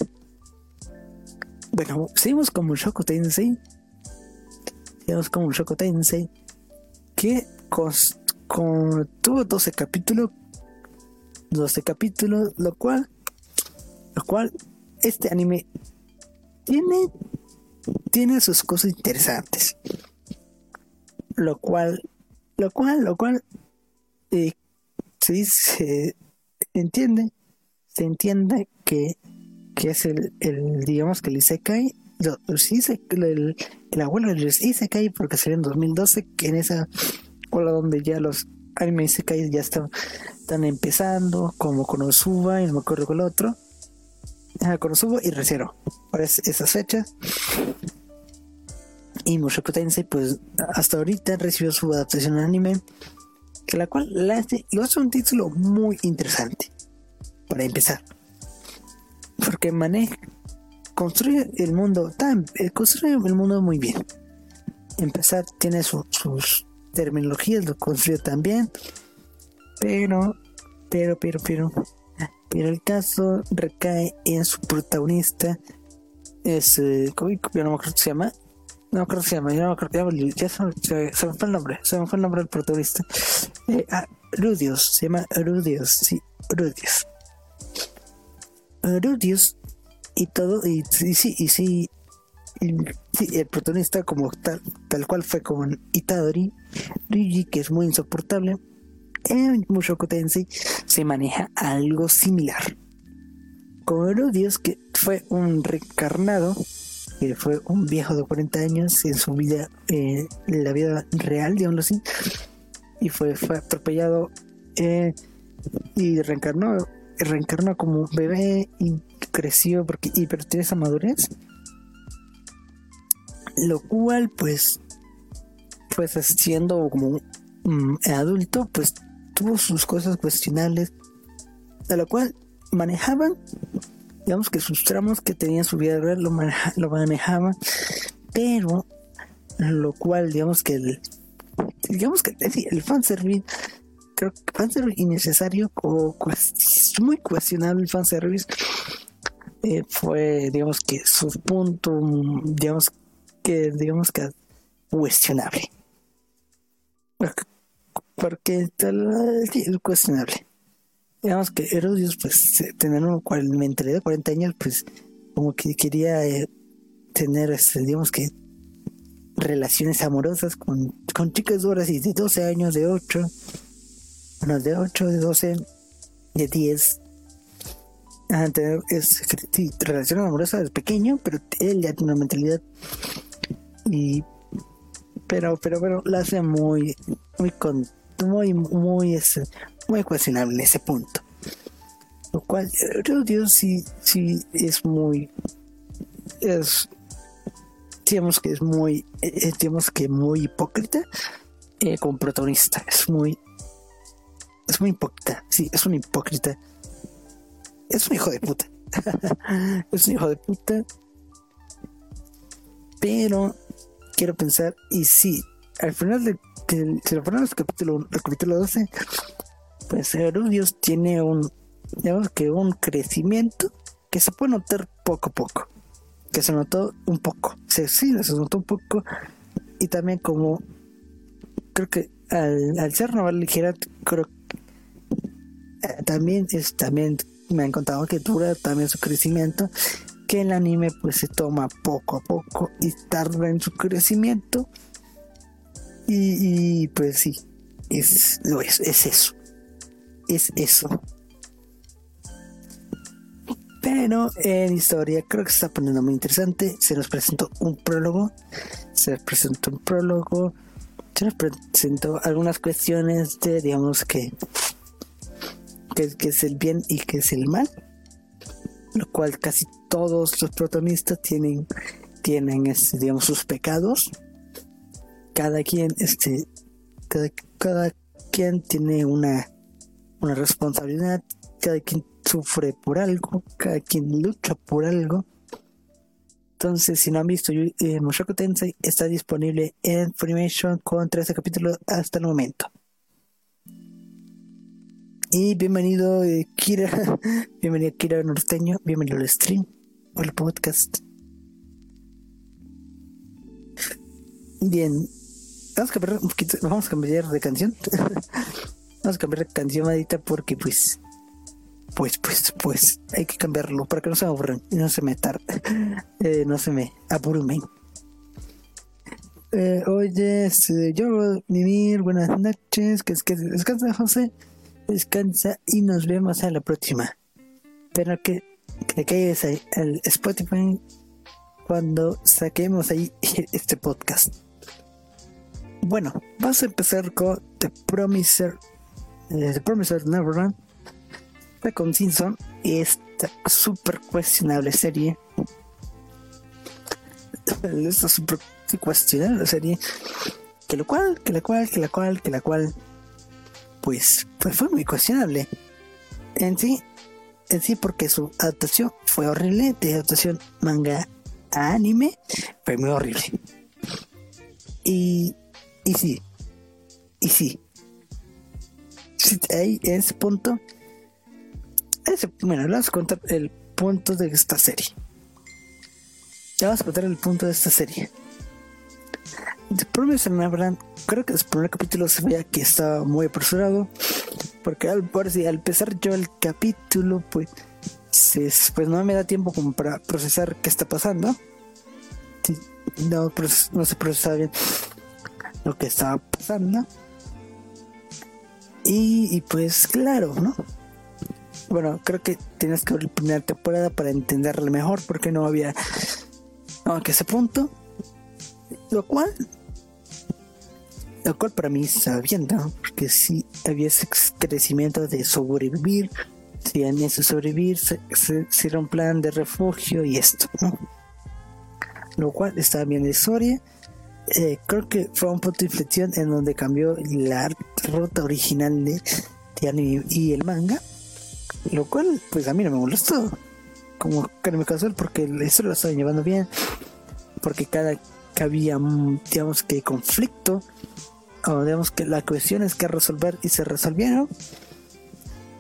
bueno, seguimos con Mushoku Tensei. Seguimos con Mushoku Tensei. Que con, tuvo 12 capítulos. 12 capítulos, lo cual, lo cual, este anime tiene, tiene sus cosas interesantes. Lo cual, lo cual, lo cual, eh, se dice, entiende, se entiende que, es el, digamos que el Isekai, el, el, abuelo del Isekai, porque sería en 2012, que en esa ola donde ya los anime Isekai ya están, están empezando, como Konosuba, y no me acuerdo con el otro, ah, Konosuba y Recero, para esas fechas. Y Mushoku Tensei, pues hasta ahorita recibió su adaptación al anime, que la cual la hace, lo hace un título muy interesante, para empezar porque maneja, construye el mundo, tan, eh, construye el mundo muy bien. Empezar, tiene sus terminologías, lo construye también, pero, pero, pero, pero, pero el caso recae en su protagonista, es, eh, ¿cómo, no me acuerdo se llama, no me acuerdo se llama, no me acuerdo, ya, se, me fue el nombre, se me fue el nombre del protagonista. Eh, ah, Rudios, se llama Rudios, sí, Rudios. Rudius y todo, y, sí, y sí, el protagonista como tal, tal cual fue con Itadori, Ryuji, que es muy insoportable, en Mushoku Tensei se maneja algo similar. Con Rudius, que fue un reencarnado, que fue un viejo de 40 años en su vida, eh, en la vida real, digámoslo así, y fue, fue atropellado eh, y reencarnó reencarnó como bebé y creció porque y tiene esa madurez lo cual pues pues siendo como un adulto pues tuvo sus cosas cuestionables a lo cual manejaban digamos que sus tramos que tenía su vida real lo, lo manejaban pero lo cual digamos que el digamos que el fanservice creo que fanservice innecesario o muy cuestionable el fanservice eh, fue, digamos que su punto, digamos que, digamos que cuestionable. Porque, es cuestionable. Digamos que Herodios, pues, tener un mentalidad de 40 años, pues, como que quería eh, tener, este, digamos que, relaciones amorosas con, con chicas duras y de 12 años, de 8, bueno, de 8, de 12, de 10. a tener es, relación amorosa es pequeño, pero él ya tiene una mentalidad y pero pero pero la hace muy muy con muy muy es muy cuestionable ese punto. Lo cual Dios sí sí es muy es digamos que es muy eh, digamos que muy hipócrita eh, como protagonista. Es muy es muy hipócrita sí es un hipócrita. Es un hijo de puta. Es un hijo de puta. Pero quiero pensar, y sí, al final de, si lo capítulo, el capítulo 12, pues Herudios tiene un, digamos que un crecimiento que se puede notar poco a poco, que se notó un poco, sí, sí se notó un poco, y también como, creo que al, al ser naval ligera, creo eh, también es, también me han contado que dura también su crecimiento que el anime pues se toma poco a poco y tarda en su crecimiento. Y, pues sí es lo es es eso. Es eso. Pero en historia creo que se está poniendo muy interesante. Se nos presentó un prólogo. Se nos presentó un prólogo. Se nos presentó algunas cuestiones de digamos que que es el bien y que es el mal lo cual casi todos los protagonistas tienen, tienen este, digamos, sus pecados. Cada quien, este, cada, quien tiene una, una responsabilidad, cada quien sufre por algo, cada quien lucha por algo. Entonces, si no han visto eh, Mushoku Tensei, está disponible en Funimation con 13 capítulos hasta el momento. Y bienvenido, eh, Kira. bienvenido, Kira Norteño. Bienvenido al stream o al podcast. Bien. Vamos a cambiar un poquito. Vamos a cambiar de canción. vamos a cambiar de canción, madita, porque pues. Pues, pues, pues. Hay que cambiarlo para que no se aburran y no se me tar eh, no se me abrumen. Eh, oye, este, yo, Mimir, buenas noches. Que, que descansa, José descansa y nos vemos a la próxima. Pero que, que caigas al Spotify cuando saquemos ahí este podcast. Bueno, vamos a empezar con The Promiser, eh, The Promiser Neverland, con Simpson y esta super cuestionable serie. esta super cuestionable serie. Que lo cual, que la cual, que la cual, que la cual pues, pues, fue muy cuestionable. En sí, en sí porque su adaptación fue horrible, de adaptación manga a anime, fue muy horrible. Y, y sí, y sí. Ahí, en ese punto, ese, bueno, vamos a contar el punto de esta serie. Ya vamos a contar el punto de esta serie. The Promised Neverland, creo que el primer capítulo se veía que estaba muy apresurado. Porque al, si, al empezar yo el capítulo, pues, pues no me da tiempo como para procesar qué está pasando. no, no se procesaba bien lo que estaba pasando. Y, pues claro, ¿no? Bueno, creo que tienes que ver la primera temporada para entenderlo mejor porque no había... Aunque ese punto lo cual, lo cual para mí está bien, Porque si había ese crecimiento de sobrevivir, si en ese sobrevivir se, era un plan de refugio y esto, ¿no? Lo cual estaba bien de historia. Eh, creo que fue un punto de inflexión en donde cambió la ruta original de, anime y el manga. Lo cual, pues a mí no me molestó. Como me casual, porque eso lo estaba llevando bien. Porque cada que había, digamos que conflicto, o digamos que la cuestión es que resolver y se resolvieron.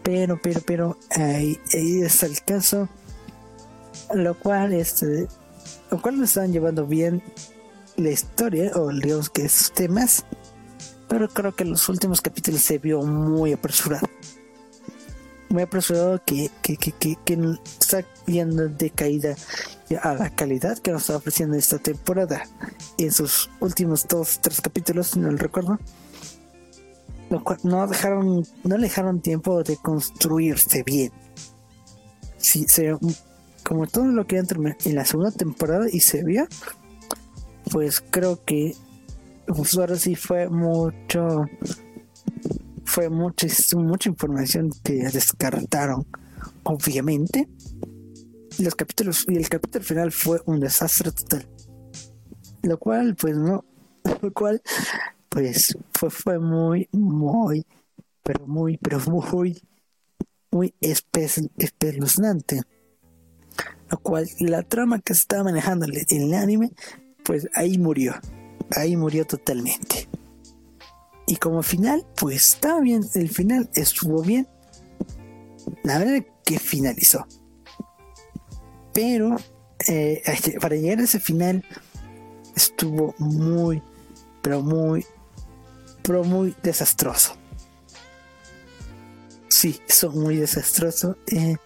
Pero, pero, pero, ahí, ahí está el caso lo cual este lo cual no estaban llevando bien la historia o digamos que esos temas pero creo que en los últimos capítulos se vio muy apresurado muy apresurado que, que, que, que, que está viendo de caída a la calidad que nos está ofreciendo esta temporada. En sus últimos dos tres capítulos si no lo recuerdo. No dejaron no le dejaron tiempo de construirse bien. Sí se como todo lo que terminar en la segunda temporada y se vio pues creo que pues ahora sí fue mucho fue mucha, mucha información que descartaron obviamente los capítulos y el capítulo final fue un desastre total. Lo cual pues no lo cual pues fue, fue muy muy pero muy pero muy muy espeluznante. Lo cual la trama que se estaba manejando en el anime pues ahí murió ahí murió totalmente. Y como final pues estaba bien el final estuvo bien. La verdad que finalizó pero eh, para llegar a ese final estuvo muy, pero muy, pero muy desastroso. Sí, eso muy desastroso. Eh,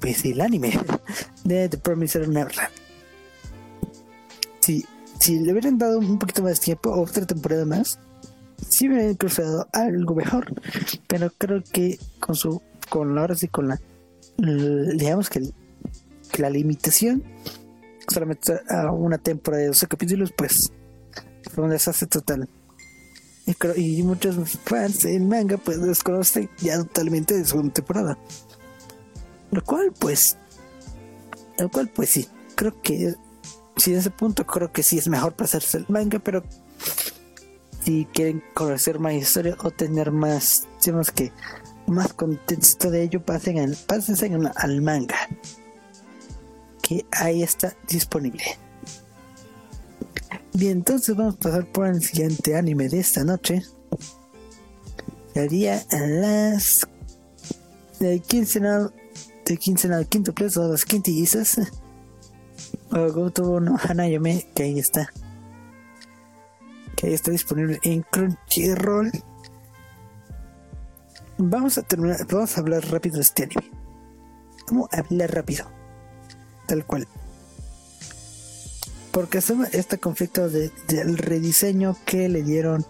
pues el anime de The Promised Neverland. Sí, si le hubieran dado un poquito más de tiempo, otra temporada más, sí me hubiera cruzado algo mejor. Pero creo que con su, con la hora sí, con la, digamos que el, la limitación solamente a una temporada de 12 capítulos, pues fue un desastre total. Y, y muchos fans del manga pues desconocen ya totalmente de segunda temporada. Lo cual pues, lo cual pues sí, creo que si en ese punto creo que sí es mejor pasarse el manga, pero si quieren conocer más historia o tener más, digamos que más contexto de ello, pasen al, al manga que ahí está disponible. Bien, entonces vamos a pasar por el siguiente anime de esta noche. Sería las de quincenal de quincenal quinto plazo las quintillizas. Goto no Hanayome, que ahí está. Que ahí está disponible en Crunchyroll. Vamos a terminar, vamos a hablar rápido de este anime. A hablar rápido tal cual. Porque este conflicto de, del rediseño que le dieron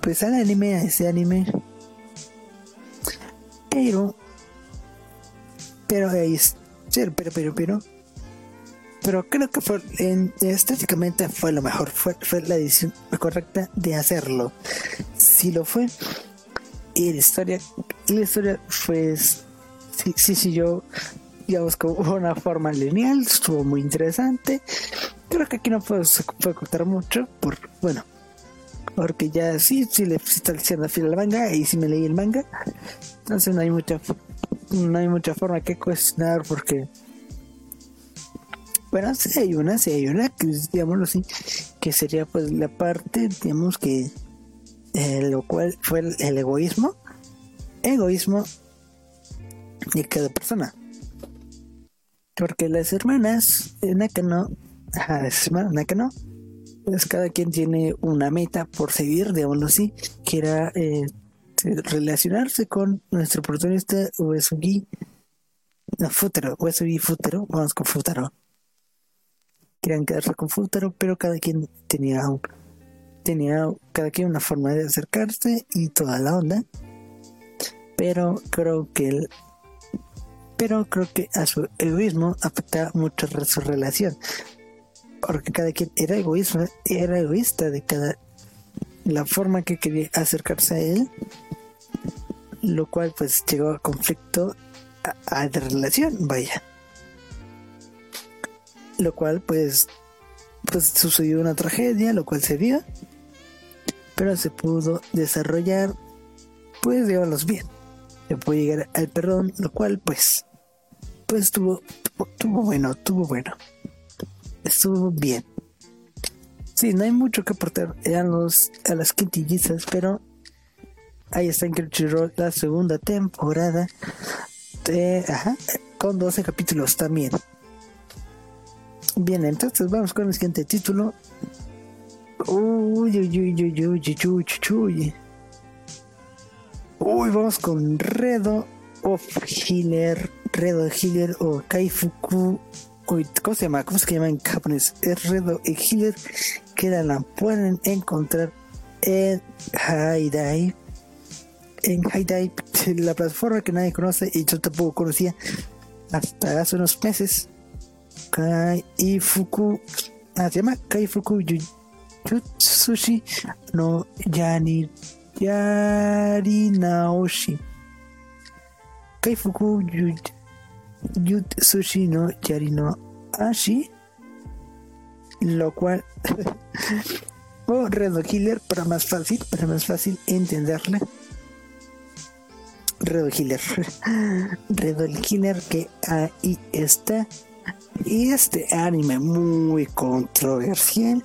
pues al anime, a ese anime. Pero, pero, pero, pero, pero, pero, pero creo que fue en, estéticamente fue lo mejor, fue, fue la edición correcta de hacerlo. Si lo fue, y la historia, y la historia, pues, sí, sí, sí, yo digamos, con una forma lineal, estuvo muy interesante. Creo que aquí no puedo, se puede contar mucho, por, bueno, porque ya sí, sí le está diciendo al el manga y sí me leí el manga, entonces no hay mucha, no hay mucha forma que cuestionar porque, bueno, sí hay una, sí hay una, que digámoslo así, que sería pues la parte, digamos que, eh, lo cual fue el egoísmo, egoísmo de cada persona porque las hermanas Nakano, ajá, las hermanas Nakano, pues cada quien tiene una meta por seguir, digámoslo así, que era eh, relacionarse con nuestro protagonista Uesugi, no, Futaro, Uesugi Futaro, vamos con Futaro. Querían quedarse con Futaro, pero cada quien tenía un, tenía cada quien una forma de acercarse y toda la onda. Pero creo que el pero creo que a su egoísmo afecta mucho su relación, porque cada quien era egoísta, era egoísta de cada la forma que quería acercarse a él, lo cual pues llegó a conflicto a, de relación, vaya. Lo cual pues pues sucedió una tragedia, lo cual se vio, pero se pudo desarrollar pues los bien. Se pudo llegar al perdón, lo cual pues pues estuvo, estuvo bueno, estuvo bueno. Estuvo bien. Sí, no hay mucho que aportar a, los, a las quintillizas, pero ahí está en Crunchyroll la segunda temporada de, ajá, con 12 capítulos también. Bien, entonces vamos con el siguiente título. Uy, uy, uy, uy, uy, uy, uy, uy. vamos con Redo of Healer, Redo Healer o Kaifuku. ¿cómo se llama? ¿Cómo se llama en japonés? Es Redo Healer que la pueden encontrar en Haidai. En Haidai, la plataforma que nadie conoce y yo tampoco conocía hasta hace unos meses. Kaifuku. Ah, se llama Kaifuku Jutsushi no Yari, Yarinaoshi. Kaifuku Jutsushi no Yarinaoshi. Lo cual. o oh, Redo Killer para más fácil, para más fácil entenderle. Redo Killer. Redo Killer que ahí está. Y este anime muy controversial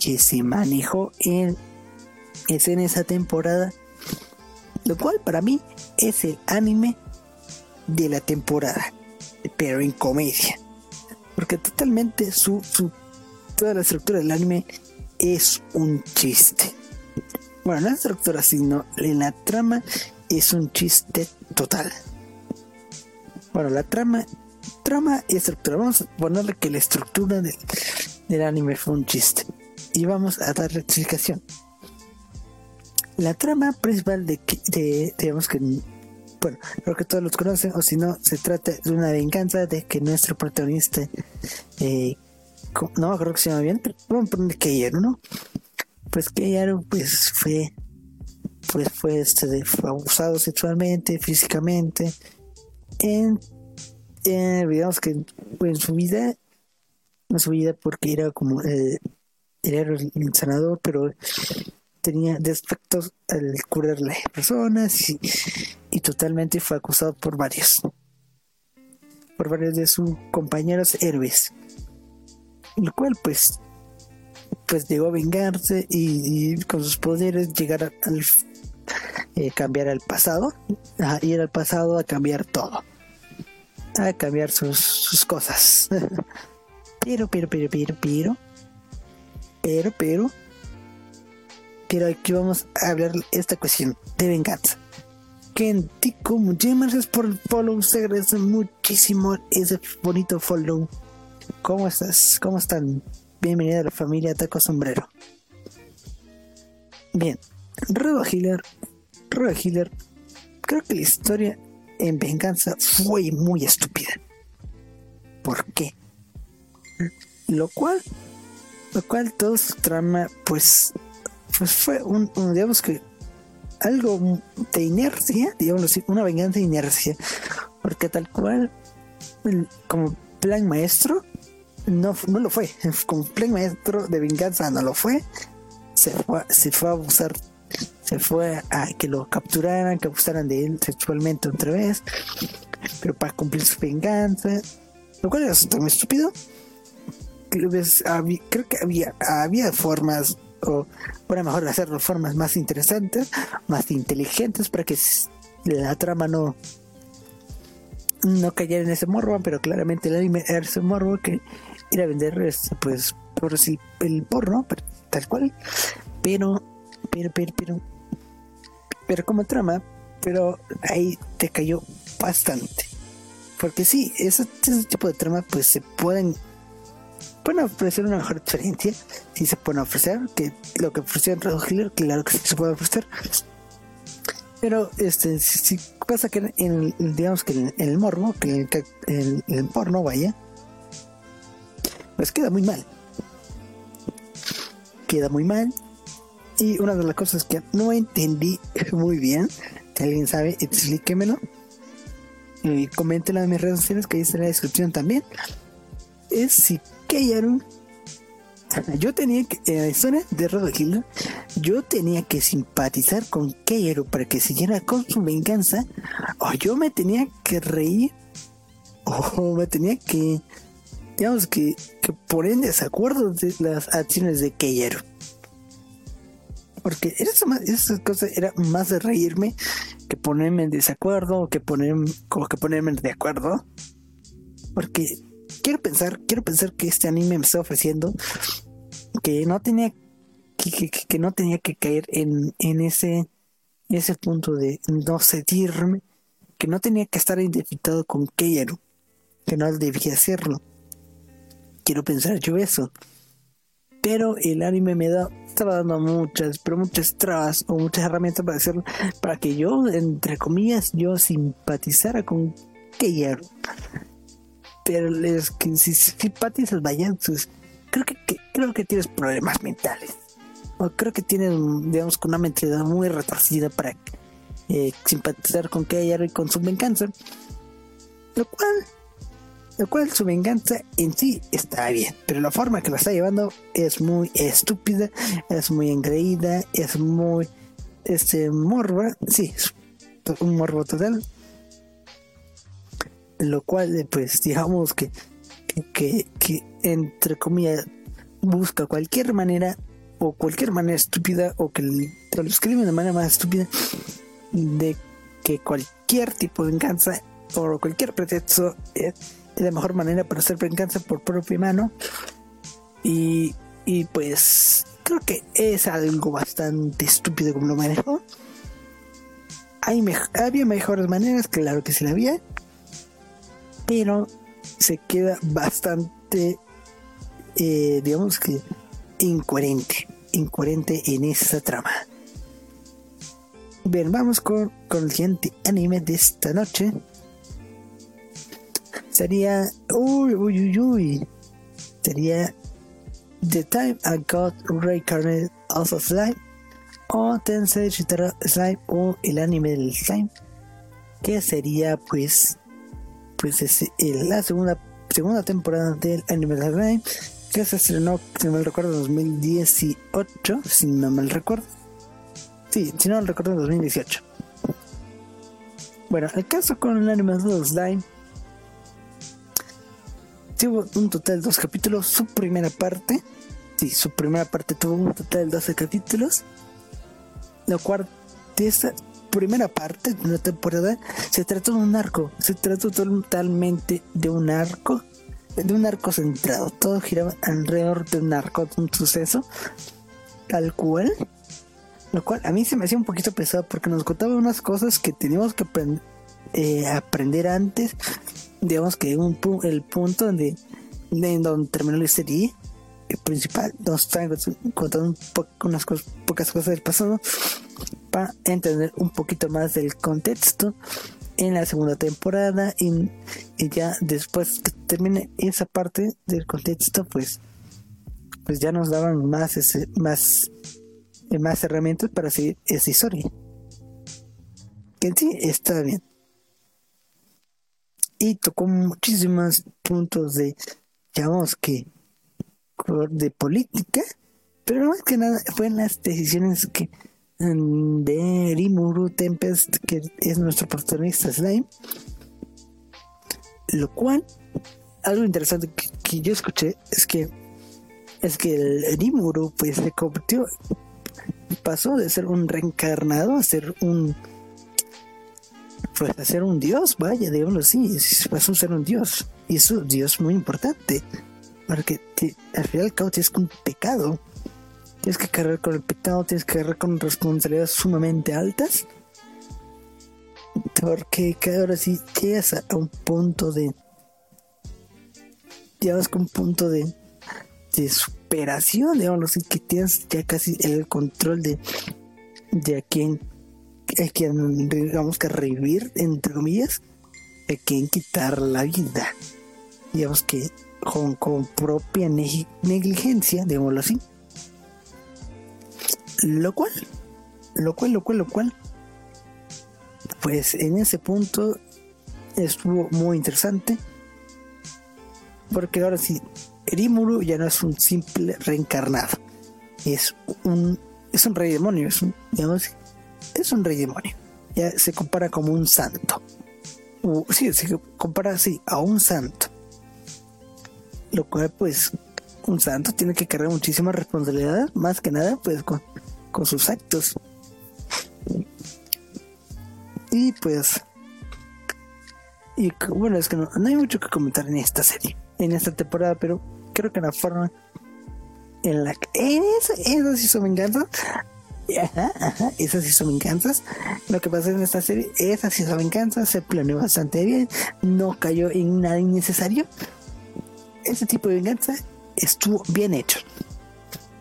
que se manejó en, es en esa temporada, lo cual para mí es el anime de la temporada, pero en comedia, porque totalmente su, su toda la estructura del anime es un chiste. Bueno, no la estructura, sino la trama es un chiste total. Bueno, la trama, trama y estructura. Vamos a ponerle que la estructura del anime fue un chiste y vamos a dar explicación. La trama principal de, de digamos que, bueno, creo que todos los conocen, o si no, se trata de una venganza de que nuestro protagonista, eh, no creo que se llama bien, pero vamos a poner Keiyaro, ¿no? Pues Keiyaro, pues fue, pues fue, este, fue abusado sexualmente, físicamente, en, digamos que en su vida, en su vida porque era como... Eh, era el sanador, pero tenía defectos al curarle personas y, totalmente fue acusado por varios, por varios de sus compañeros héroes, lo cual pues pues llegó a vengarse y, con sus poderes llegar al eh, cambiar al pasado, a ir al pasado a cambiar todo, a cambiar sus, sus cosas. pero, pero, pero, pero, pero pero, pero, pero aquí vamos a hablar esta cuestión de venganza. Kentico, muchísimas gracias por el follow. Se agradece muchísimo ese bonito follow. ¿Cómo estás? ¿Cómo están? Bienvenida a la familia Taco Sombrero. Bien, Robo Healer, Robo Healer, creo que la historia en venganza fue muy estúpida. ¿Por qué? Lo cual lo cual todo su trama, pues, pues fue un, digamos que, algo de inercia, digamos así, una venganza de inercia. Porque tal cual, como plan maestro, no, no lo fue. Como plan maestro de venganza no lo fue. Se fue, se fue a abusar, se fue a que lo capturaran, que abusaran de él sexualmente otra vez. Pero para cumplir su venganza. Lo cual es tan estúpido creo que había, había formas, o bueno, mejor hacerlo formas más interesantes, más inteligentes para que la trama no no cayera en ese morbo, pero claramente el anime era ese morbo que era vender este, pues por si el porno, tal cual, pero, pero, pero, pero, pero como trama, pero ahí te cayó bastante. Porque sí, ese, ese tipo de trama pues se pueden pueden ofrecer una mejor experiencia, si se pueden ofrecer, que lo que ofreció en Red claro que sí se puede ofrecer. Pero este si, pasa que en digamos que en, el morbo, que en el, porno vaya, pues queda muy mal. Queda muy mal. Y una de las cosas que no entendí muy bien, si alguien sabe, explíquemelo. Y coméntenlo en mis redes sociales que ahí está en la descripción también. Es si Keiyaru, yo tenía que, en la historia de Rodo yo tenía que simpatizar con Keiyaru para que siguiera con su venganza, o yo me tenía que reír, o me tenía que, digamos que, que poner en desacuerdo de las acciones de Keiyaru. Porque esa, esa cosa era más de reírme que ponerme en desacuerdo, o que, poner, como que ponerme de acuerdo. Porque quiero pensar, quiero pensar que este anime me está ofreciendo que no tenía que, no tenía que caer en, en ese ese punto de no cedirme, que no tenía que estar identificado con Keiro, que no debía hacerlo. Quiero pensar yo eso. Pero el anime me da, estaba dando muchas, pero muchas trabas o muchas herramientas para hacerlo, para que yo, entre comillas, yo simpatizara con Keiro. Pero es que si simpatizas, vaya, pues, creo que, creo que tienes problemas mentales. O creo que tienes, digamos, con una mentalidad muy retorcida para eh, simpatizar con Keiro y con su venganza. Lo cual lo cual su venganza en sí está bien, pero la forma que la está llevando es muy estúpida, es muy engreída, es muy este morba, sí, un morbo total. Lo cual, pues, digamos que, que, que, entre comillas, busca cualquier manera o cualquier manera estúpida o que lo escribe de manera más estúpida de que cualquier tipo de venganza o cualquier pretexto es la mejor manera para hacer venganza por propia mano. Y, y pues creo que es algo bastante estúpido como lo manejó. Hay había mejores maneras, claro que sí la había. Pero se queda bastante, eh, digamos que, incoherente. Incoherente en esa trama. Bien, vamos con, con el siguiente anime de esta noche sería. Uy, uy, uy, uy. Sería. The Time I Got Reincarnated as a Slime. O Tensei Shitara Slime. O el anime del Slime. Que sería, pues. Pues es la segunda, segunda temporada del anime del Slime. Que se estrenó, si no me recuerdo, en 2018. Si no me recuerdo. Sí, si no me recuerdo, en 2018. Bueno, el caso con el anime del Slime tuvo un total de dos capítulos. Su primera parte, sí, su primera parte tuvo un total de 12 capítulos. Lo cual, de primera parte de la temporada, se trató de un arco. Se trató totalmente de un arco, de un arco centrado. Todo giraba alrededor de un arco, de un suceso, tal cual. Lo cual a mí se me hacía un poquito pesado porque nos contaba unas cosas que teníamos que eh, aprender antes digamos que un, el punto donde, donde terminó la serie principal, nos están contando unas pocas cosas del pasado para entender un poquito más del contexto en la segunda temporada y, ya después que termine esa parte del contexto pues pues ya nos daban más ese, más más herramientas para seguir esa historia. Que en sí está bien. Y tocó muchísimos puntos de, digamos que, de política, pero más que nada fueron las decisiones que de Rimuru Tempest, que es nuestro protagonista Slime, lo cual, algo interesante que, yo escuché es que es que el Rimuru pues se convirtió, pasó de ser un reencarnado a ser un pues a ser un dios, vaya, digámoslo así, pasó a ser un dios. Y eso, dios muy importante, porque al final al tienes un pecado. Tienes que cargar con el pecado, tienes que cargar con responsabilidades sumamente altas. Porque ahora sí llegas a, un punto de. Llegas con un punto de, de superación, digamos así, que tienes ya casi el control de, de a quién hay que, digamos que revivir, entre comillas, hay que quitar la vida. Digamos que con, con propia negligencia, digámoslo así. Lo cual, lo cual, lo cual, lo cual, pues en ese punto estuvo muy interesante. Porque ahora sí, Rimuru ya no es un simple reencarnado. Es un, es un rey demonio, es un, digamos, es un rey demonio. Ya se compara como un santo. sí, se compara así a un santo. Lo cual, pues, un santo tiene que cargar muchísima responsabilidad, más que nada, pues, con, con sus actos. Y pues, Y bueno, es que no, hay mucho que comentar en esta serie, en esta temporada, pero creo que la forma en la que. Eso, eso sí son venganzas. Esas sí son venganzas. Lo que pasa en esta serie, esas sí son venganzas. Se planeó bastante bien. No cayó en nada innecesario. Ese tipo de venganza estuvo bien hecho.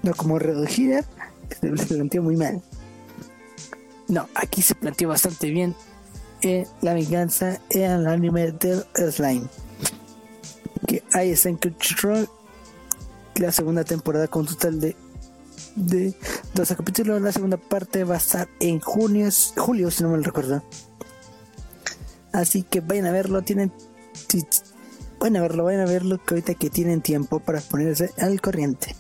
No como redujida, se planteó muy mal. No, aquí se planteó bastante bien en La venganza en el anime del slime. Que hay está en Crunchyroll la segunda temporada con total de de 12 capítulos. La segunda parte va a estar en junio, julio, si no me lo recuerdo. Así que vayan a verlo, tienen vayan a verlo, vayan a verlo que ahorita que tienen tiempo para ponerse al corriente.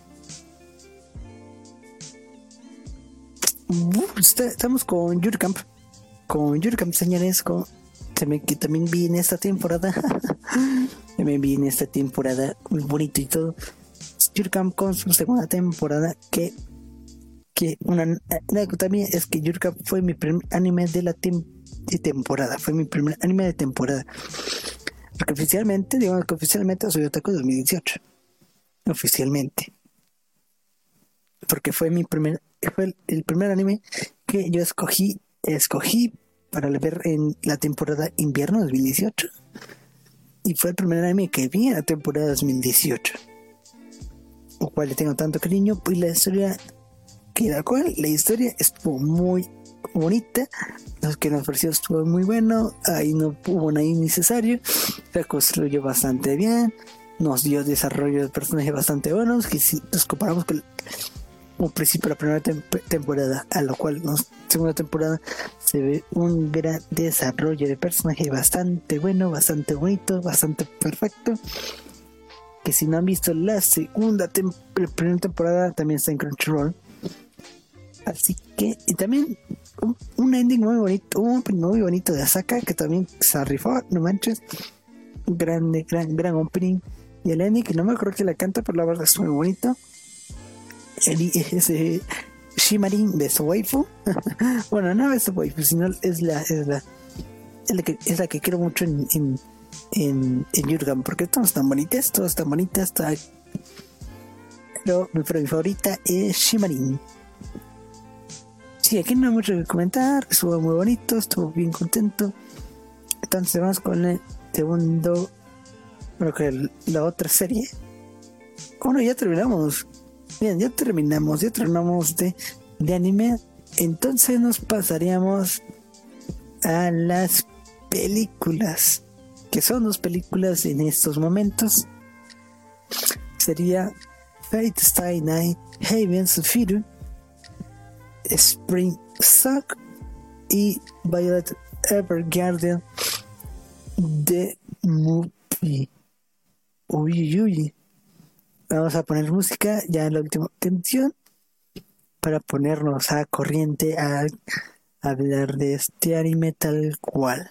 Estamos con Yuri Camp con Yurkam, señores, con que también viene esta temporada. también viene esta temporada muy bonito y todo. Yurkam con su segunda temporada que que una mía es que Yurkam fue mi primer anime de la temporada, fue mi primer anime de temporada. Porque oficialmente, digamos que oficialmente soy Otaku 2018. Oficialmente. Porque fue mi primer, fue el primer anime que yo escogí escogí para ver en la temporada invierno 2018 y fue el primer anime que vi en la temporada 2018 o cual le tengo tanto cariño. Pues la historia que la cual la historia estuvo muy bonita. Lo que nos pareció estuvo muy bueno. Ahí no hubo nada innecesario. Se construyó bastante bien. Nos dio desarrollo de personajes bastante buenos. Que si nos comparamos con un principio de la primera temporada, a lo cual la segunda temporada se ve un gran desarrollo de personaje bastante bueno, bastante bonito, bastante perfecto. Que si no han visto la segunda la primera temporada, también está en Crunchyroll. Así que, y también un, ending muy bonito, un opening muy bonito de Asaka que también se rifó, no manches. Grande, gran, gran opening. Y el ending que no me acuerdo que la canta, pero la verdad es muy bonito el, ese Shimarin de su waifu. bueno, no es su waifu, sino es la, es la, es la, que, es la que quiero mucho en, en, en, Yurgan, porque todas están bonitas, todas están bonitas, está... pero mi, favorita es Shimarin. Sí, aquí no hay mucho que comentar, estuvo muy bonito, estuvo bien contento. Entonces vamos con el segundo, bueno, que la otra serie. Bueno, ya terminamos. Bien, ya terminamos, ya terminamos de, de anime. Entonces nos pasaríamos a las películas. Que son dos películas en estos momentos. Sería Fate Stay Night, Haven's Fury, Spring Suck y Violet Evergarden de Movie. Uy, uy, vamos a poner música ya en la última canción para ponernos a corriente a, hablar de este anime tal cual.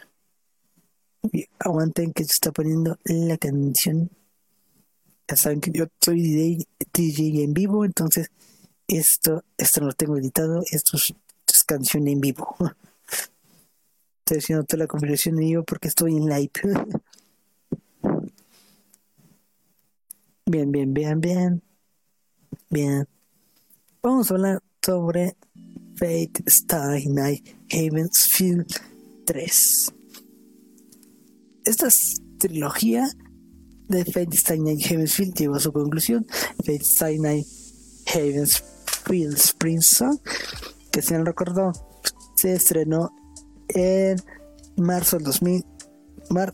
aguanten que se está poniendo la canción. Ya saben que yo soy DJ, en vivo, entonces esto, esto no lo tengo editado, esto es, canción en vivo. Estoy haciendo toda la configuración en vivo porque estoy en live. Bien, bien, bien, bien. Bien. Vamos a hablar sobre Fate Stay Night Field 3. Esta trilogía de Fate Stay Night Field llegó a su conclusión. Fate Stay Night Field Spring Song, que se han recordado, se estrenó en marzo del 2000,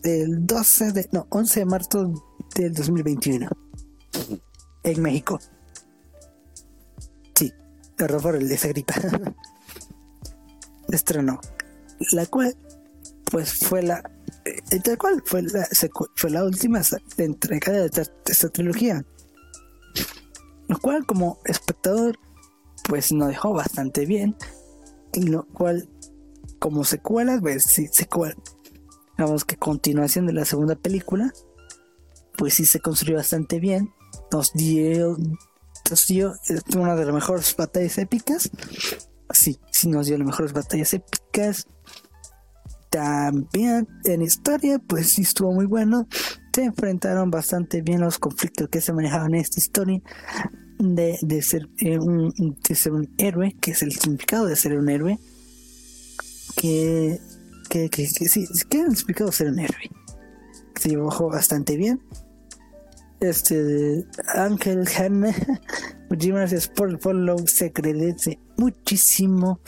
el 12 de, no, 11 de marzo del 2021 en México. Sí, perdón por el de esa gripa. Estrenó. La cual, pues fue la. Eh, cual, fue la, fue la última entrega de esta, trilogía. Lo cual, como espectador, pues nos dejó bastante bien. Y lo cual, como secuela, pues sí, secuela. Digamos que continuación de la segunda película, pues sí se construyó bastante bien nos dio, nos dio una de las mejores batallas épicas. Sí, sí nos dio las mejores batallas épicas. también en historia, pues sí estuvo muy bueno. Se enfrentaron bastante bien los conflictos que se manejaban en esta historia de, de ser, eh, un, de ser un héroe, que es el significado de ser un héroe. Que, que, que, que sí, que es el significado de ser un héroe. Se dibujó bastante bien. Este Ángel Hanna, muchísimas gracias por el follow. Se agradece muchísimo.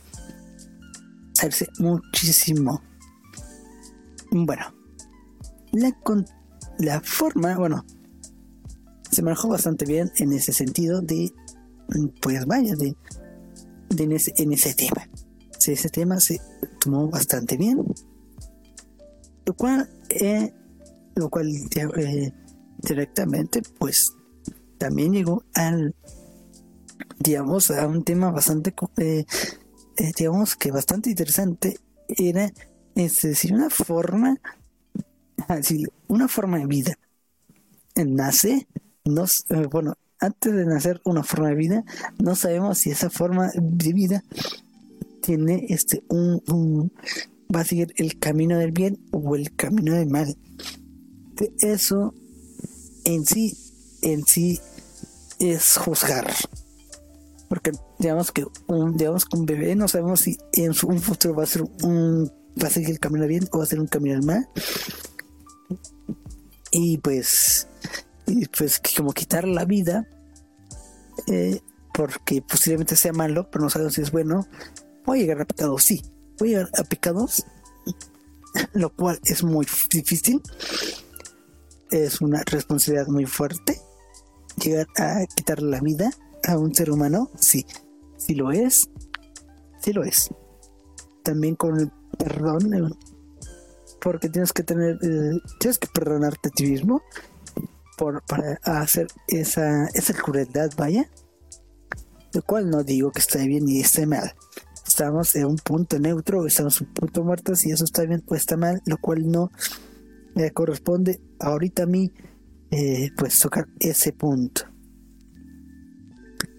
Se muchísimo. Bueno, la, la forma, bueno, se manejó bastante bien en ese sentido de, pues vaya, de, en, ese, en ese tema. ese tema se tomó bastante bien, lo cual, eh, lo cual eh, directamente, pues también llegó al, digamos, a un tema bastante, eh, digamos que bastante interesante, era es decir, una forma, así, una forma de vida. Nace, no, eh, bueno, antes de nacer una forma de vida, no sabemos si esa forma de vida tiene este un, va a seguir el camino del bien o el camino del mal. Eso en sí, en sí es juzgar. Porque digamos que un, digamos que un bebé no sabemos si en su, futuro va a ser un va a seguir el camino bien o va a ser un camino mal. Y pues, y pues como quitar la vida, eh, porque posiblemente sea malo, pero no sabemos si es bueno, voy a llegar a pecados, sí, voy a llegar a pecados, lo cual es muy difícil, es una responsabilidad muy fuerte, llegar a quitar la vida a un ser humano, sí, sí lo es, sí lo es. También con el perdón, porque tienes que tener, eh, tienes que perdonarte a ti mismo por, para hacer esa, esa crueldad, vaya. Lo cual no digo que esté bien ni esté mal. Estamos en un punto neutro, estamos en un punto muerto, si eso está bien o está mal, lo cual no me corresponde ahorita a mí, eh, pues tocar ese punto.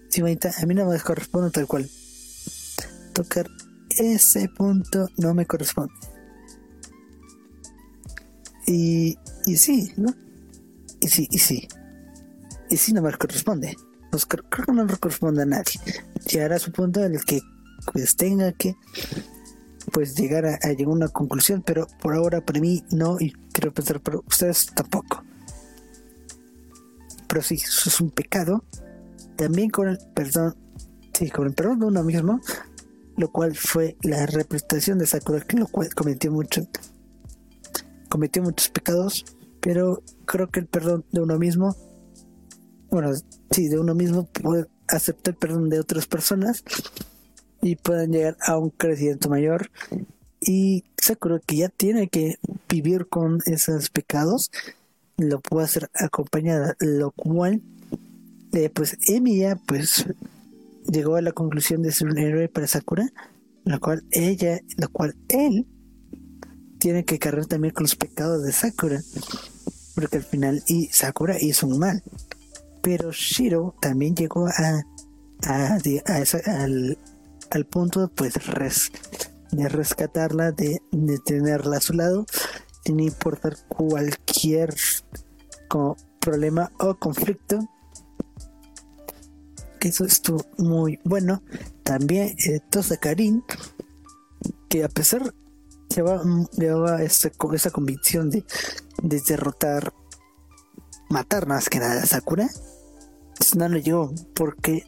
Sí, a mí no me corresponde tal cual. Tocar ese punto no me corresponde. Y, y sí, ¿no? Y sí, y sí. Y sí no me corresponde. Pues creo, que no le corresponde a nadie. Llegar a su punto en el que pues tenga que pues llegar a, llegar a una conclusión, pero por ahora para mí no, y quiero pensar para ustedes tampoco. Pero sí, eso es un pecado. También con el perdón, sí, con el perdón de uno mismo, lo cual fue la representación de Sakura, que lo cual cometió mucho, cometió muchos pecados, pero creo que el perdón de uno mismo, bueno, sí, de uno mismo puede aceptar el perdón de otras personas y puedan llegar a un crecimiento mayor. Y Sakura que ya tiene que vivir con esos pecados, lo puede hacer acompañada, lo cual, eh, pues Emilia, pues llegó a la conclusión de ser un héroe para Sakura, la cual ella, la cual él tiene que cargar también con los pecados de Sakura, porque al final y Sakura hizo un mal, pero Shiro también llegó a, a, al, al, punto pues de rescatarla, de, de, tenerla a su lado, sin importar cualquier problema o conflicto que eso estuvo muy bueno. También eh, Tosa Karin, que a pesar llevaba, llevaba esa, esa convicción de, de derrotar, matar más que nada a Sakura, pues no lo llegó porque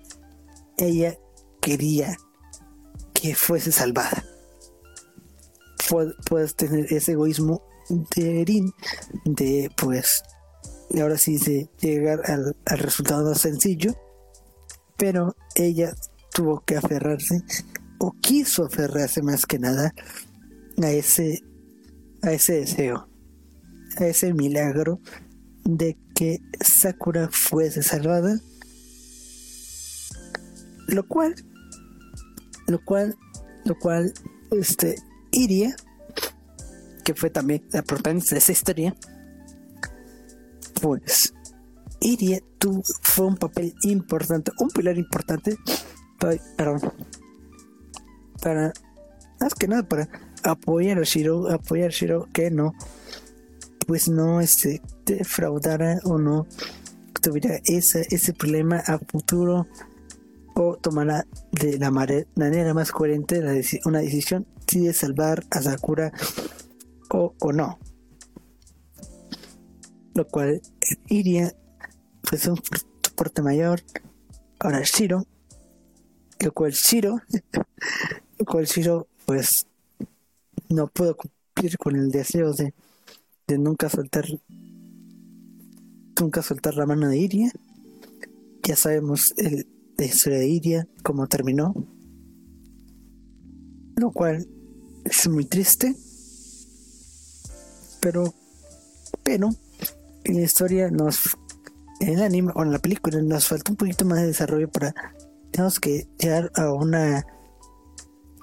ella quería que fuese salvada. Puedes tener ese egoísmo de de pues ahora sí de llegar al, al resultado más sencillo pero ella tuvo que aferrarse o quiso aferrarse más que nada a ese a ese deseo a ese milagro de que Sakura fuese salvada lo cual lo cual lo cual este Iria que fue también la protagonista de esa historia pues Iria tuvo, fue un papel importante, un pilar importante para, más que nada para apoyar a Shiro, apoyar a Shiro que no, pues no este, defraudara o no tuviera ese, ese problema a futuro o tomara de la manera más coherente una decisión si de salvar a Sakura o, o no. Lo cual iría pues un soporte mayor. Ahora Shiro, lo cual Shiro, lo cual Shiro pues no puedo cumplir con el deseo de, de nunca soltar nunca soltar la mano de Iria. Ya sabemos el, la historia de Iria, cómo terminó. Lo cual es muy triste. Pero, pero, en la historia nos, en el anime o en la película nos falta un poquito más de desarrollo para, tenemos que llegar a una,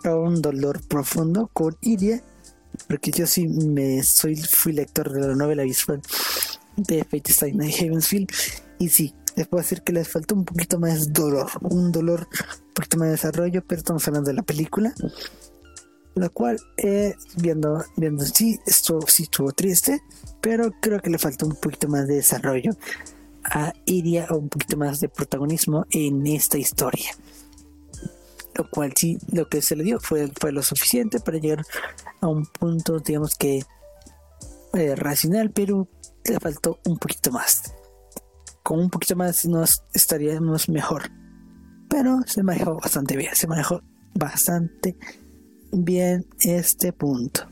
a un dolor profundo con Iria. Porque yo sí me soy, fui lector de la novela visual de Fate Stay Night Heavensfield. Y sí, les puedo decir que les faltó un poquito más dolor, un dolor, un poquito más de desarrollo, pero estamos hablando de la película. La cual, eh, viendo, viendo, sí, esto sí estuvo triste, pero creo que le faltó un poquito más de desarrollo a Iria o un poquito más de protagonismo en esta historia. Lo cual sí, lo que se le dio fue, fue lo suficiente para llegar a un punto, digamos que eh, racional, pero le faltó un poquito más. Con un poquito más nos estaríamos mejor. Pero se manejó bastante bien, se manejó bastante bien este punto.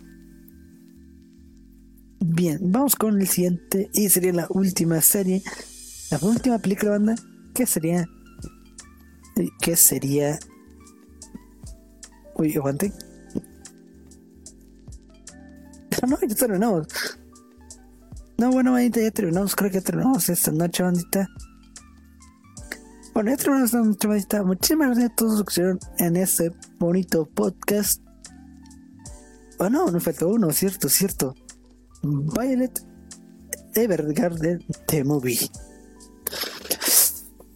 Bien, vamos con el siguiente y sería la última serie, la última película banda, que sería que sería Uy, aguante. No, ya terminamos. No, bueno, bandita, ya terminamos. Creo que terminamos esta noche, bandita. Bueno, ya terminamos esta noche, bandita. Muchísimas gracias a todos los que estuvieron en este bonito podcast. Oh, no, nos faltó uno, cierto, cierto. Violet Evergarden The Movie.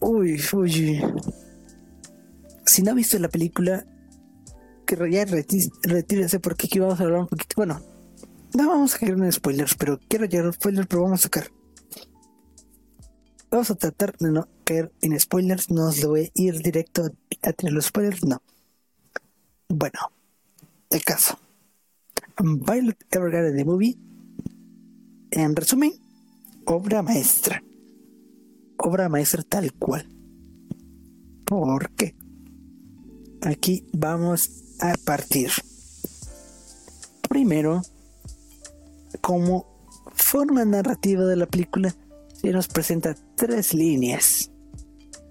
Uy, uy. Si no ha visto la película, que ya retírese porque aquí vamos a hablar un poquito. Bueno, no vamos a caer en spoilers, pero quiero llegar spoilers, pero vamos a sacar. Vamos a tratar de no caer en spoilers, no os voy a ir directo a tener los spoilers, no. Bueno, el caso. Violet Evergarden the Movie, en resumen, obra maestra. Obra maestra tal cual. ¿Por qué? Aquí vamos a partir. Primero, como forma narrativa de la película, se nos presenta tres líneas.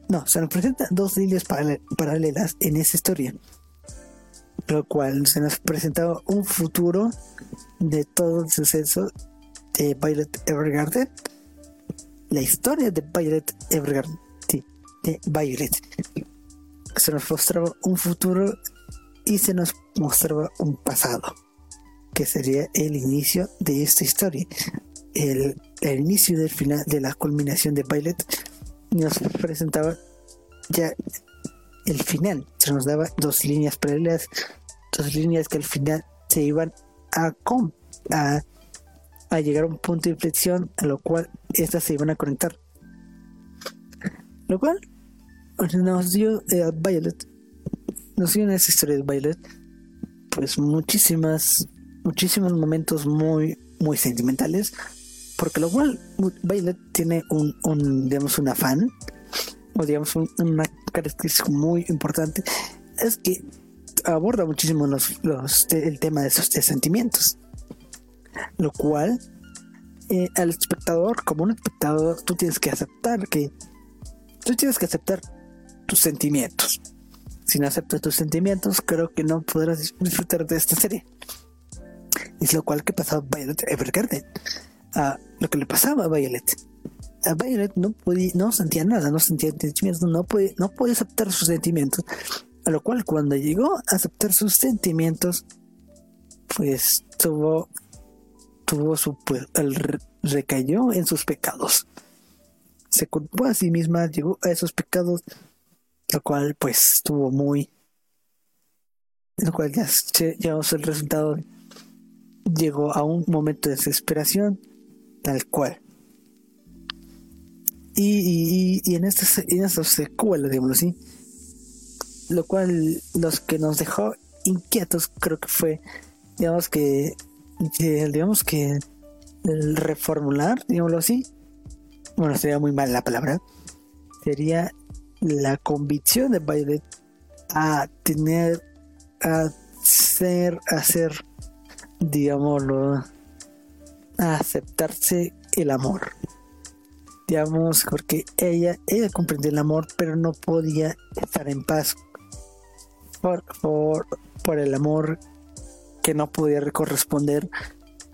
No, se nos presenta dos líneas paralelas en esa historia. Lo cual se nos presenta un futuro de todo el suceso de Violet Evergarden. La historia de Violet Evergarden. De Violet. Se nos mostraba un futuro y se nos mostraba un pasado que sería el inicio de esta historia. El, inicio del final, de la culminación de Violet, nos presentaba ya el final. Se nos daba dos líneas paralelas, dos líneas que al final se iban a, a, a llegar a un punto de inflexión, a lo cual estas se iban a conectar. Lo cual nos dio eh, Violet, nos dio en esa historia de Violet, pues muchísimas muchísimos momentos muy, muy sentimentales, porque lo cual Violet tiene un, un digamos, un afán, o digamos, una característica muy importante, es que aborda muchísimo los, los, el tema de esos sentimientos, lo cual eh, al espectador, como un espectador, tú tienes que aceptar que tú tienes que aceptar tus sentimientos. Si no aceptas tus sentimientos, creo que no podrás disfrutar de esta serie. Es lo cual que pasaba Violet Evergarden. A lo que le pasaba a Violet. A Violet no podía, no sentía nada, no sentía sentimientos, no podía, no podía aceptar sus sentimientos. A lo cual cuando llegó a aceptar sus sentimientos, pues tuvo, tuvo su, pues, recayó en sus pecados. Se culpó a sí misma, llegó a esos pecados, lo cual pues estuvo muy, lo cual ya llegamos el resultado llegó a un momento de desesperación tal cual. Y, y, en esta en esta secuela digamos así lo cual los que nos dejó inquietos creo que fue digamos que, digamos que el reformular digámoslo así bueno sería muy mal la palabra sería la convicción de Violet a tener a ser a ser digámoslo aceptarse el amor digamos porque ella ella comprendió el amor pero no podía estar en paz por, por, por el amor que no podía corresponder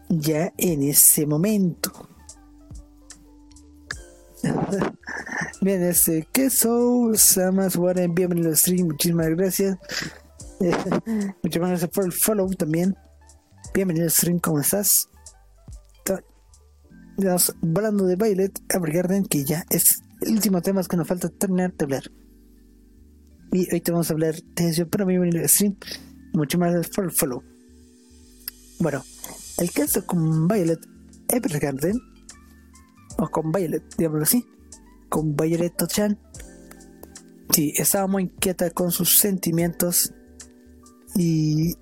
ya en ese momento. Bien, este, ¿qué soul? Samas Warren, bienvenido al stream, muchísimas gracias. muchísimas gracias por el follow también. Bienvenido al stream, ¿cómo estás? Estamos hablando de Violet Evergarden, que ya es el último tema que nos falta terminar de hablar. Y hoy te vamos a hablar de eso, pero bienvenido al stream. Muchísimas gracias por el follow. Bueno, el caso con Violet Evergarden, o con Violet, digámoslo así, con Violet Tochan, sí, estaba muy inquieta con sus sentimientos y,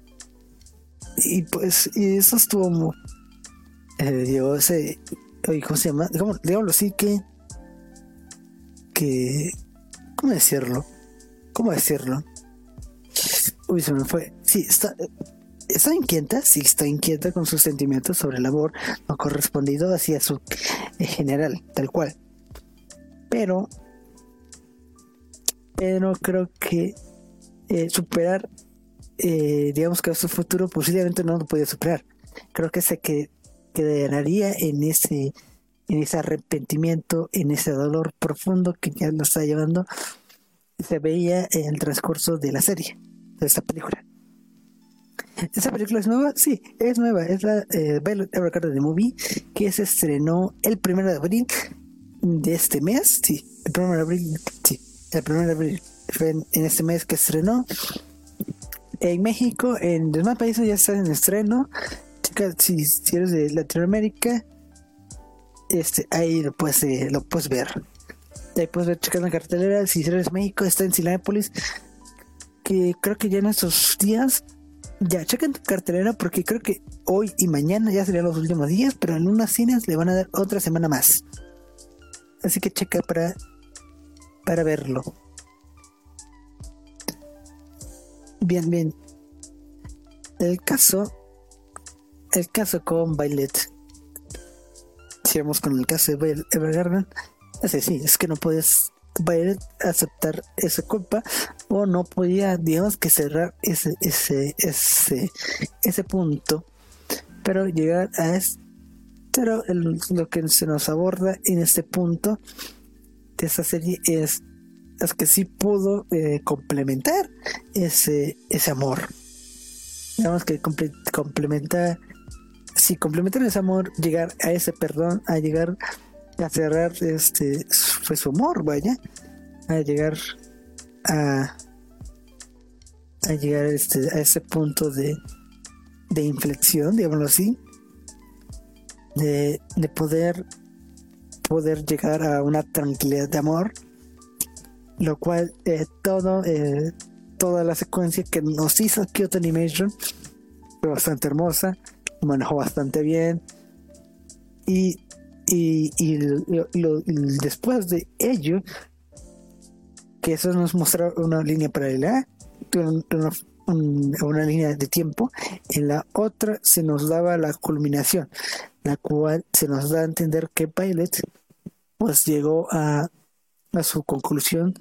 y pues y eso estuvo eh, ese, ¿cómo se llama? Digamos, digámoslo así que, que, ¿cómo decirlo? ¿Cómo decirlo? Uy, se me fue. Sí, está, está inquieta, sí está inquieta con sus sentimientos sobre el amor no correspondido hacia su en general, tal cual. Pero, pero creo que eh, superar, eh, digamos que su futuro posiblemente no lo podía superar. Creo que se que quedaría en ese, en ese arrepentimiento, en ese dolor profundo que ya lo está llevando, se veía en el transcurso de la serie, de esta película. ¿Esa película es nueva? Sí, es nueva. Es la eh, Violet Evergarden Movie que se estrenó el 1 de abril de este mes. Sí, el 1 de abril. Sí, el 1 de abril fue en, este mes que estrenó. En México, en demás países ya está en estreno. Chica, si, eres de Latinoamérica, este, ahí lo puedes, eh, lo puedes ver. Ahí puedes ver, checar la cartelera. Si eres de México, está en Silápolis. Que creo que ya en estos días ya, chequen tu cartelera porque creo que hoy y mañana ya serían los últimos días, pero en unas cines le van a dar otra semana más. Así que checa para, para verlo. Bien, bien. El caso, el caso con Violet. Sigamos con el caso de Violet Evergarden. Ese sí, es que no puedes a aceptar esa culpa o no podía digamos que cerrar ese ese ese ese punto pero llegar a este pero lo que se nos aborda en este punto de esta serie es, que sí pudo eh, complementar ese ese amor. Digamos que complementar si complementar ese amor llegar a ese perdón a llegar a cerrar este fue su amor, vaya, a llegar a a llegar este, a ese punto de, de inflexión, digámoslo así, de, de poder poder llegar a una tranquilidad de amor, lo cual eh, todo eh, toda la secuencia que nos hizo Kyoto Animation fue bastante hermosa, manejó bastante bien. Y y, después de ello, que eso nos mostró una línea paralela, una, una, línea de tiempo, en la otra se nos daba la culminación, la cual se nos da a entender que Pilot pues llegó a, a su conclusión,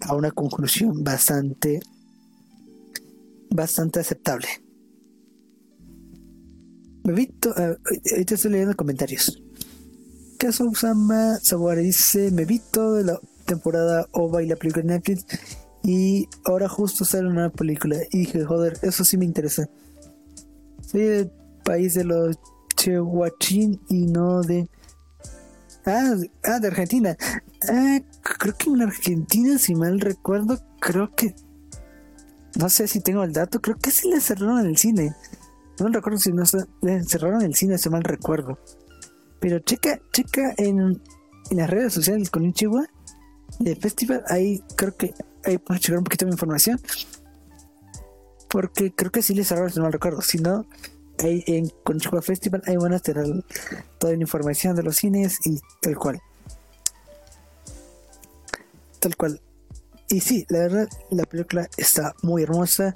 a una conclusión bastante bastante aceptable. Me visto, uh, ahorita estoy leyendo comentarios. Caso Usama Sawari dice, me vi toda la temporada OVA y la película de Netflix y ahora justo sale una película y dije, joder, eso sí me interesa. Soy del país de los Chehuachín y no de... Ah, ah, de Argentina. Ah, creo que en Argentina, si mal recuerdo, creo que... no sé si tengo el dato, creo que sí le cerraron el cine. No recuerdo si no le cerraron el cine, si mal recuerdo. Pero checa, checa en, las redes sociales con Ichiwa de festival, ahí creo que ahí puedes checar un poquito de información. Porque creo que sí le cerraron, si no recuerdo. Si no, ahí en Konichiwa Festival ahí van a tener toda la información de los cines y tal cual. Tal cual. Y sí, la verdad, la película está muy hermosa.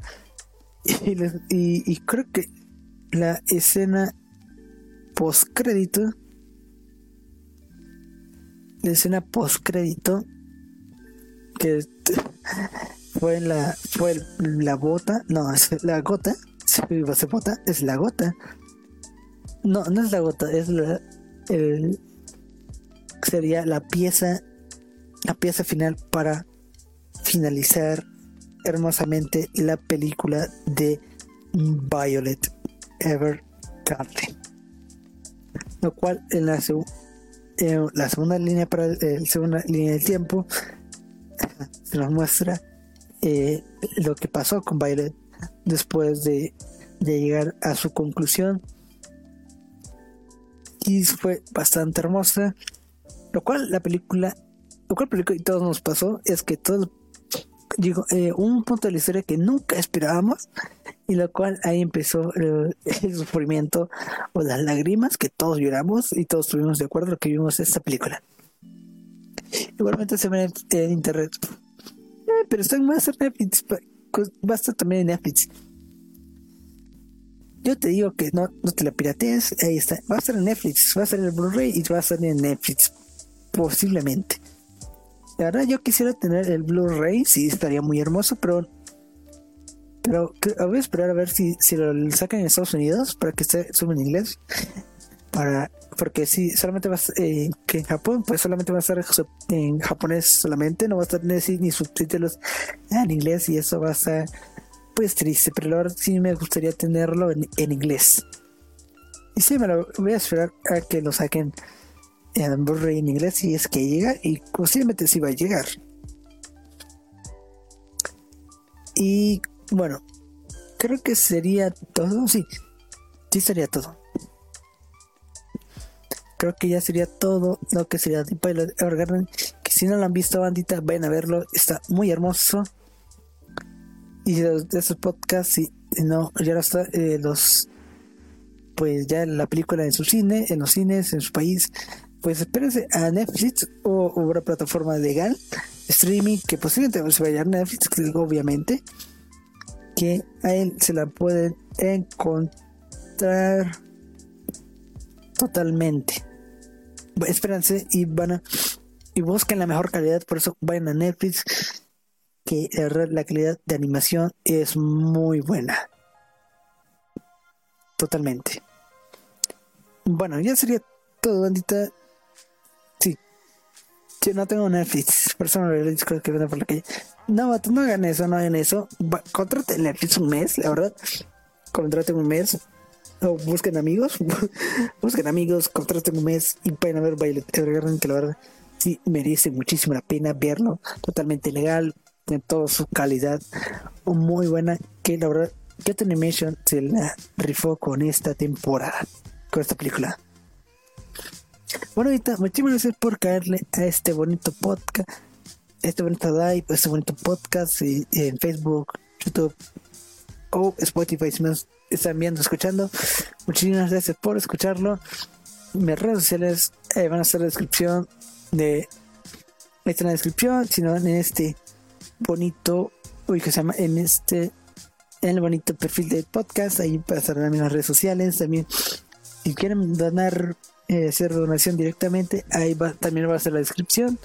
Y, creo que la escena post crédito la escena post crédito que fue la fue la bota no la gota se bota es la gota no no es la gota es la el, sería la pieza la pieza final para finalizar hermosamente la película de Violet Evergarden. Lo cual en la, la segunda línea para el, segunda línea del tiempo se nos muestra eh, lo que pasó con Violet después de, de llegar a su conclusión y fue bastante hermosa lo cual la película lo cual película y todos nos pasó es que todos digo, eh, un punto de la historia que nunca esperábamos y lo cual ahí empezó el, sufrimiento o las lágrimas que todos lloramos y todos estuvimos de acuerdo que vimos esta película. Igualmente se ve en, internet. Eh, pero está en Netflix, va a estar también en Netflix. Yo te digo que no, no te la piratees, ahí está. Va a estar en Netflix, va a estar en el Blu-ray y va a estar en Netflix. Posiblemente. La verdad yo quisiera tener el Blu-ray, sí estaría muy hermoso, pero pero voy a esperar a ver si, si lo sacan en Estados Unidos para que esté suba en inglés. Para, porque si solamente va a eh, que en Japón, pues solamente va a estar en japonés solamente, no va a estar ni, ni subtítulos en inglés y eso va a estar pues triste, pero la sí me gustaría tenerlo en, en inglés. Y sí, me lo voy a esperar a que lo saquen en Blu-ray en inglés si es que llega y posiblemente sí va a llegar. Y bueno, creo que sería todo. Sí, sí sería todo. Creo que ya sería todo lo que sería The Pilot Evergarden. Que si no lo han visto, bandita, vayan a verlo. Está muy hermoso. Y de, esos podcasts, si no, ya está, eh, los. Pues ya la película en su cine, en los cines, en su país, pues espérense a Netflix o, una plataforma legal, streaming, que posiblemente se vaya a Netflix, obviamente, que a él se la pueden encontrar totalmente. Espérense y van a y busquen la mejor calidad, por eso vayan a Netflix, que la calidad de animación es muy buena. Totalmente. Bueno, ya sería todo, bandita. Yo no tengo Netflix, creo que por la calle. No, no hagan eso, no hagan eso. Contraten Netflix un mes, la verdad. Contraten un mes. Busquen amigos. busquen amigos, contraten un mes y pueden ver Violet Evergarden, que la verdad sí merece muchísimo la pena verlo. Totalmente legal, en toda su calidad. Muy buena, que la verdad, Get Animation se la rifó con esta temporada, con esta película. Bueno, ahorita, muchísimas gracias por caerle a este bonito podcast, este bonito live, este bonito podcast en Facebook, YouTube o Spotify si están viendo, escuchando. Muchísimas gracias por escucharlo. Mis redes sociales eh, van a estar en la descripción de está en la descripción, sino en este bonito, uy, que se llama, en este, en el bonito perfil de podcast, ahí estar en las redes sociales, también si quieren donar eh, hacer donación directamente, ahí va, también va a ser la descripción.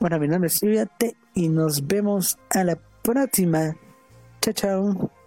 Bueno, mi nombre es y nos vemos a la próxima. Chao, chao.